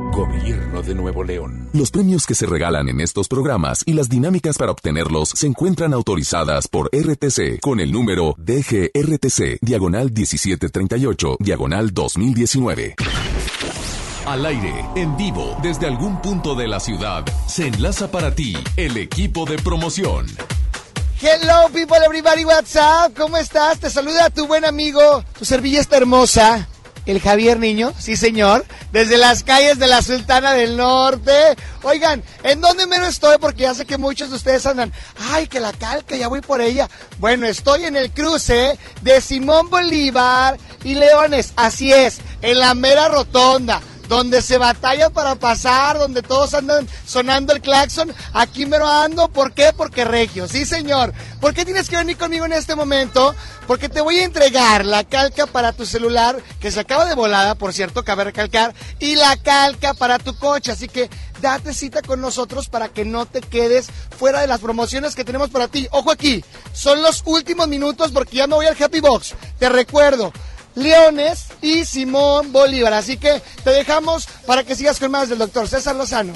Gobierno de Nuevo León. Los premios que se regalan en estos programas y las dinámicas para obtenerlos se encuentran autorizadas por RTC con el número DGRTC, diagonal 1738, diagonal 2019. Al aire, en vivo, desde algún punto de la ciudad, se enlaza para ti el equipo de promoción. Hello people, everybody, what's up? ¿Cómo estás? Te saluda tu buen amigo, tu servilleta hermosa, el Javier Niño, sí señor, desde las calles de la Sultana del Norte. Oigan, ¿en dónde menos estoy? Porque ya sé que muchos de ustedes andan, ay, que la calca, ya voy por ella. Bueno, estoy en el cruce de Simón Bolívar y Leones, así es, en la mera rotonda donde se batalla para pasar, donde todos andan sonando el claxon, aquí me lo ando, ¿por qué? Porque regio, sí señor. ¿Por qué tienes que venir conmigo en este momento? Porque te voy a entregar la calca para tu celular, que se acaba de volada, por cierto, cabe recalcar, y la calca para tu coche, así que date cita con nosotros para que no te quedes fuera de las promociones que tenemos para ti. Ojo aquí, son los últimos minutos porque ya me voy al Happy Box. Te recuerdo, Leones y Simón Bolívar. Así que te dejamos para que sigas con más del doctor César Lozano.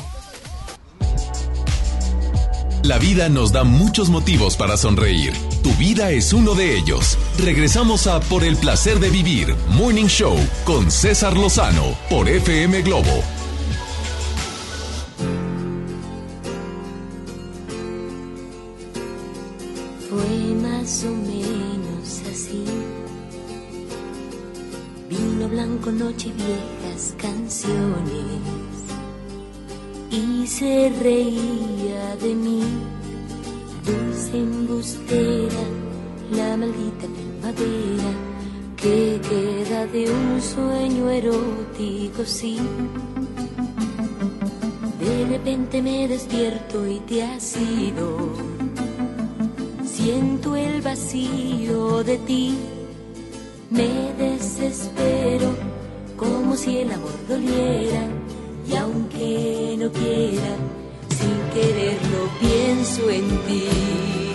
La vida nos da muchos motivos para sonreír. Tu vida es uno de ellos. Regresamos a Por el placer de vivir, Morning Show, con César Lozano, por FM Globo. Fue más o menos Vino blanco, noche, viejas canciones. Y se reía de mí, dulce embustera, la maldita primavera que queda de un sueño erótico, sí. De repente me despierto y te has ido. Siento el vacío de ti me desespero como si el amor doliera y aunque no quiera, sin quererlo pienso en ti.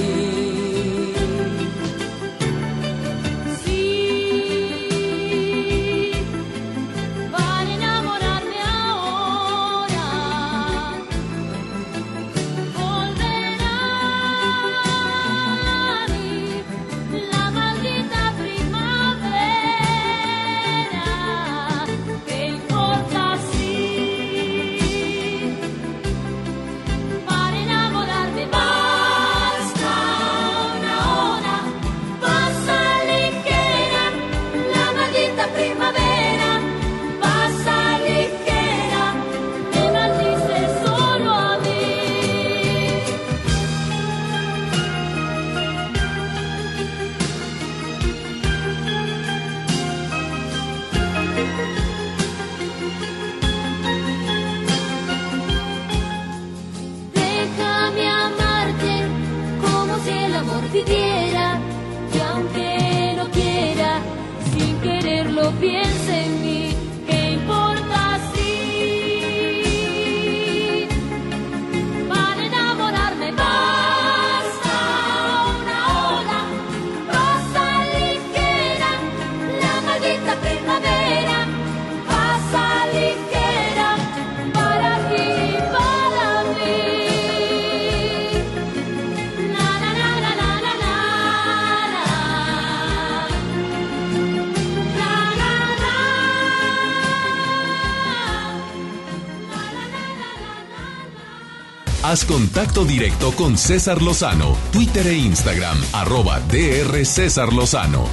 Haz contacto directo con César Lozano, Twitter e Instagram, arroba DR César Lozano.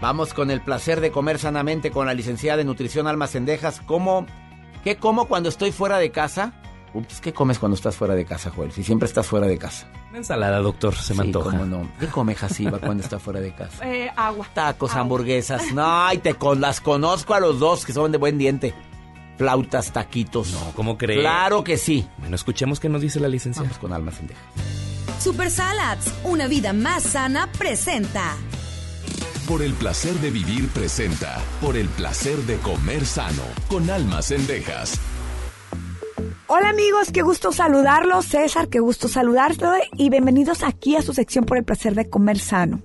Vamos con el placer de comer sanamente con la licenciada de nutrición Alma Cendejas. ¿Cómo, ¿Qué como cuando estoy fuera de casa? Ups, ¿qué comes cuando estás fuera de casa, Joel? Si siempre estás fuera de casa. Una ensalada, doctor, se me Sí, antoja. cómo no. ¿Qué come Jasiba cuando está fuera de casa? Eh, agua. Tacos, hamburguesas. No, ay, te con, las conozco a los dos que son de buen diente. Flautas, taquitos. No, ¿cómo cree? Claro que sí. Bueno, escuchemos qué nos dice la licenciada. Vamos con Alma Cendejas. Super Salads, una vida más sana, presenta. Por el placer de vivir presenta. Por el placer de comer sano. Con almas cendejas. Hola amigos, qué gusto saludarlos. César, qué gusto saludarlos y bienvenidos aquí a su sección por el placer de comer sano.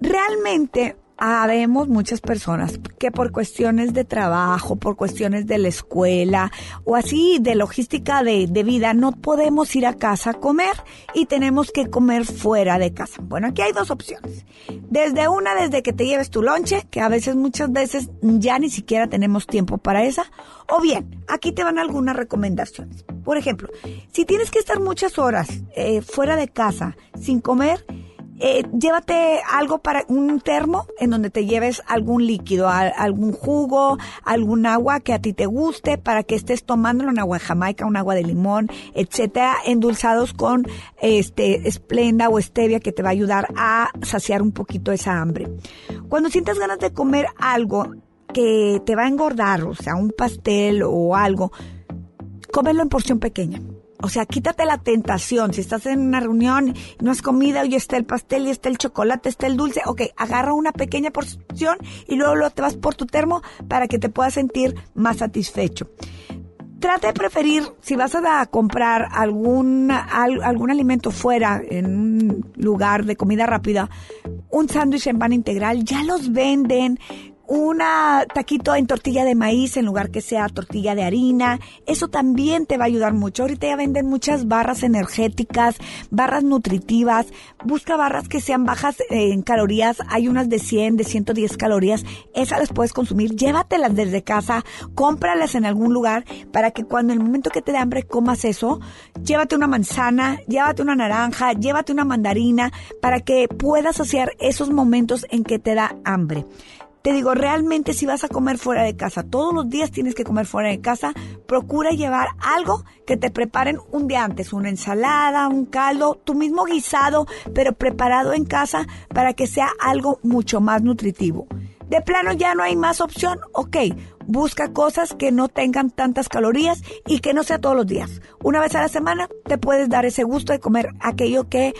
Realmente habemos muchas personas que por cuestiones de trabajo, por cuestiones de la escuela o así de logística de, de vida no podemos ir a casa a comer y tenemos que comer fuera de casa. Bueno, aquí hay dos opciones. Desde una, desde que te lleves tu lonche, que a veces muchas veces ya ni siquiera tenemos tiempo para esa. O bien, aquí te van algunas recomendaciones. Por ejemplo, si tienes que estar muchas horas eh, fuera de casa sin comer, eh, llévate algo para un termo en donde te lleves algún líquido, algún jugo, algún agua que a ti te guste para que estés tomándolo, un agua de Jamaica, un agua de limón, etcétera, endulzados con este esplenda o stevia que te va a ayudar a saciar un poquito esa hambre. Cuando sientas ganas de comer algo que te va a engordar, o sea, un pastel o algo, cómelo en porción pequeña. O sea, quítate la tentación. Si estás en una reunión no has comido y está el pastel y está el chocolate, está el dulce, ok, agarra una pequeña porción y luego, luego te vas por tu termo para que te puedas sentir más satisfecho. Trata de preferir, si vas a comprar algún, al- algún alimento fuera, en un lugar de comida rápida, un sándwich en pan integral, ya los venden. Una taquito en tortilla de maíz en lugar que sea tortilla de harina. Eso también te va a ayudar mucho. Ahorita ya venden muchas barras energéticas, barras nutritivas. Busca barras que sean bajas en calorías. Hay unas de 100, de 110 calorías. Esas las puedes consumir. Llévatelas desde casa. Cómpralas en algún lugar para que cuando en el momento que te dé hambre comas eso. Llévate una manzana, llévate una naranja, llévate una mandarina para que puedas saciar esos momentos en que te da hambre. Te digo, realmente si vas a comer fuera de casa, todos los días tienes que comer fuera de casa, procura llevar algo que te preparen un día antes, una ensalada, un caldo, tu mismo guisado, pero preparado en casa para que sea algo mucho más nutritivo. De plano ya no hay más opción, ok, busca cosas que no tengan tantas calorías y que no sea todos los días. Una vez a la semana te puedes dar ese gusto de comer aquello que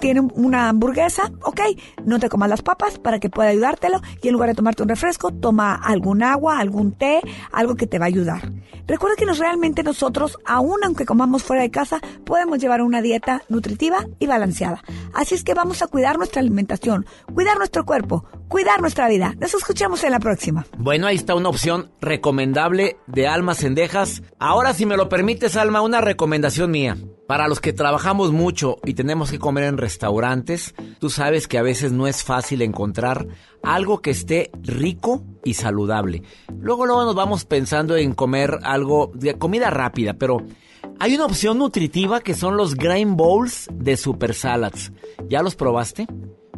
tiene una hamburguesa, ok, no te comas las papas para que pueda ayudártelo y en lugar de tomarte un refresco, toma algún agua, algún té, algo que te va a ayudar. Recuerda que nos, realmente nosotros, aun aunque comamos fuera de casa, podemos llevar una dieta nutritiva y balanceada. Así es que vamos a cuidar nuestra alimentación, cuidar nuestro cuerpo, cuidar nuestra vida. Nos escuchamos en la próxima. Bueno, ahí está una opción recomendable de Alma Cendejas. Ahora, si me lo permites, Alma, una recomendación mía. Para los que trabajamos mucho y tenemos que comer en restaurantes, tú sabes que a veces no es fácil encontrar algo que esté rico y saludable. Luego, luego nos vamos pensando en comer algo de comida rápida, pero hay una opción nutritiva que son los grain bowls de Super Salads. ¿Ya los probaste?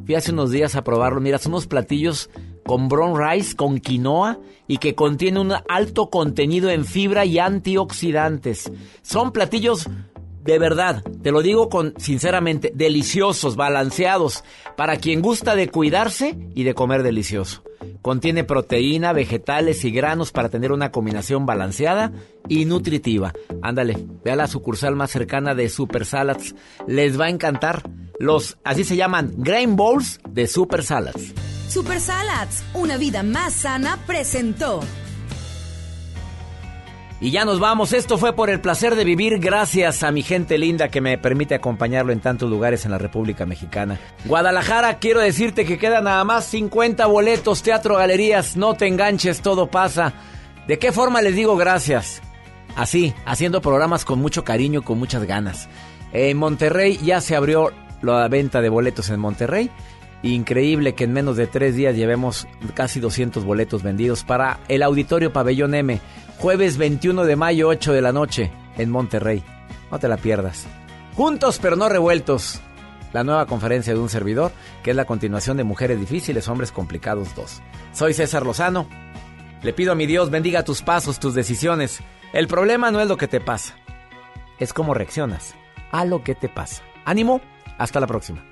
Fui hace unos días a probarlo. Mira, son unos platillos con brown rice, con quinoa y que contiene un alto contenido en fibra y antioxidantes. Son platillos de verdad, te lo digo con sinceramente, deliciosos, balanceados, para quien gusta de cuidarse y de comer delicioso. Contiene proteína, vegetales y granos para tener una combinación balanceada y nutritiva. Ándale, ve a la sucursal más cercana de Super Salads. Les va a encantar. Los, así se llaman, Grain Bowls de Super Salads. Super Salads, una vida más sana, presentó. Y ya nos vamos. Esto fue por el placer de vivir. Gracias a mi gente linda que me permite acompañarlo en tantos lugares en la República Mexicana. Guadalajara, quiero decirte que quedan nada más 50 boletos, teatro, galerías. No te enganches, todo pasa. ¿De qué forma les digo gracias? Así, haciendo programas con mucho cariño y con muchas ganas. En Monterrey ya se abrió la venta de boletos en Monterrey. Increíble que en menos de tres días llevemos casi 200 boletos vendidos para el Auditorio Pabellón M. Jueves 21 de mayo, 8 de la noche, en Monterrey. No te la pierdas. Juntos pero no revueltos. La nueva conferencia de un servidor, que es la continuación de Mujeres Difíciles, Hombres Complicados 2. Soy César Lozano. Le pido a mi Dios bendiga tus pasos, tus decisiones. El problema no es lo que te pasa, es cómo reaccionas a lo que te pasa. Ánimo, hasta la próxima.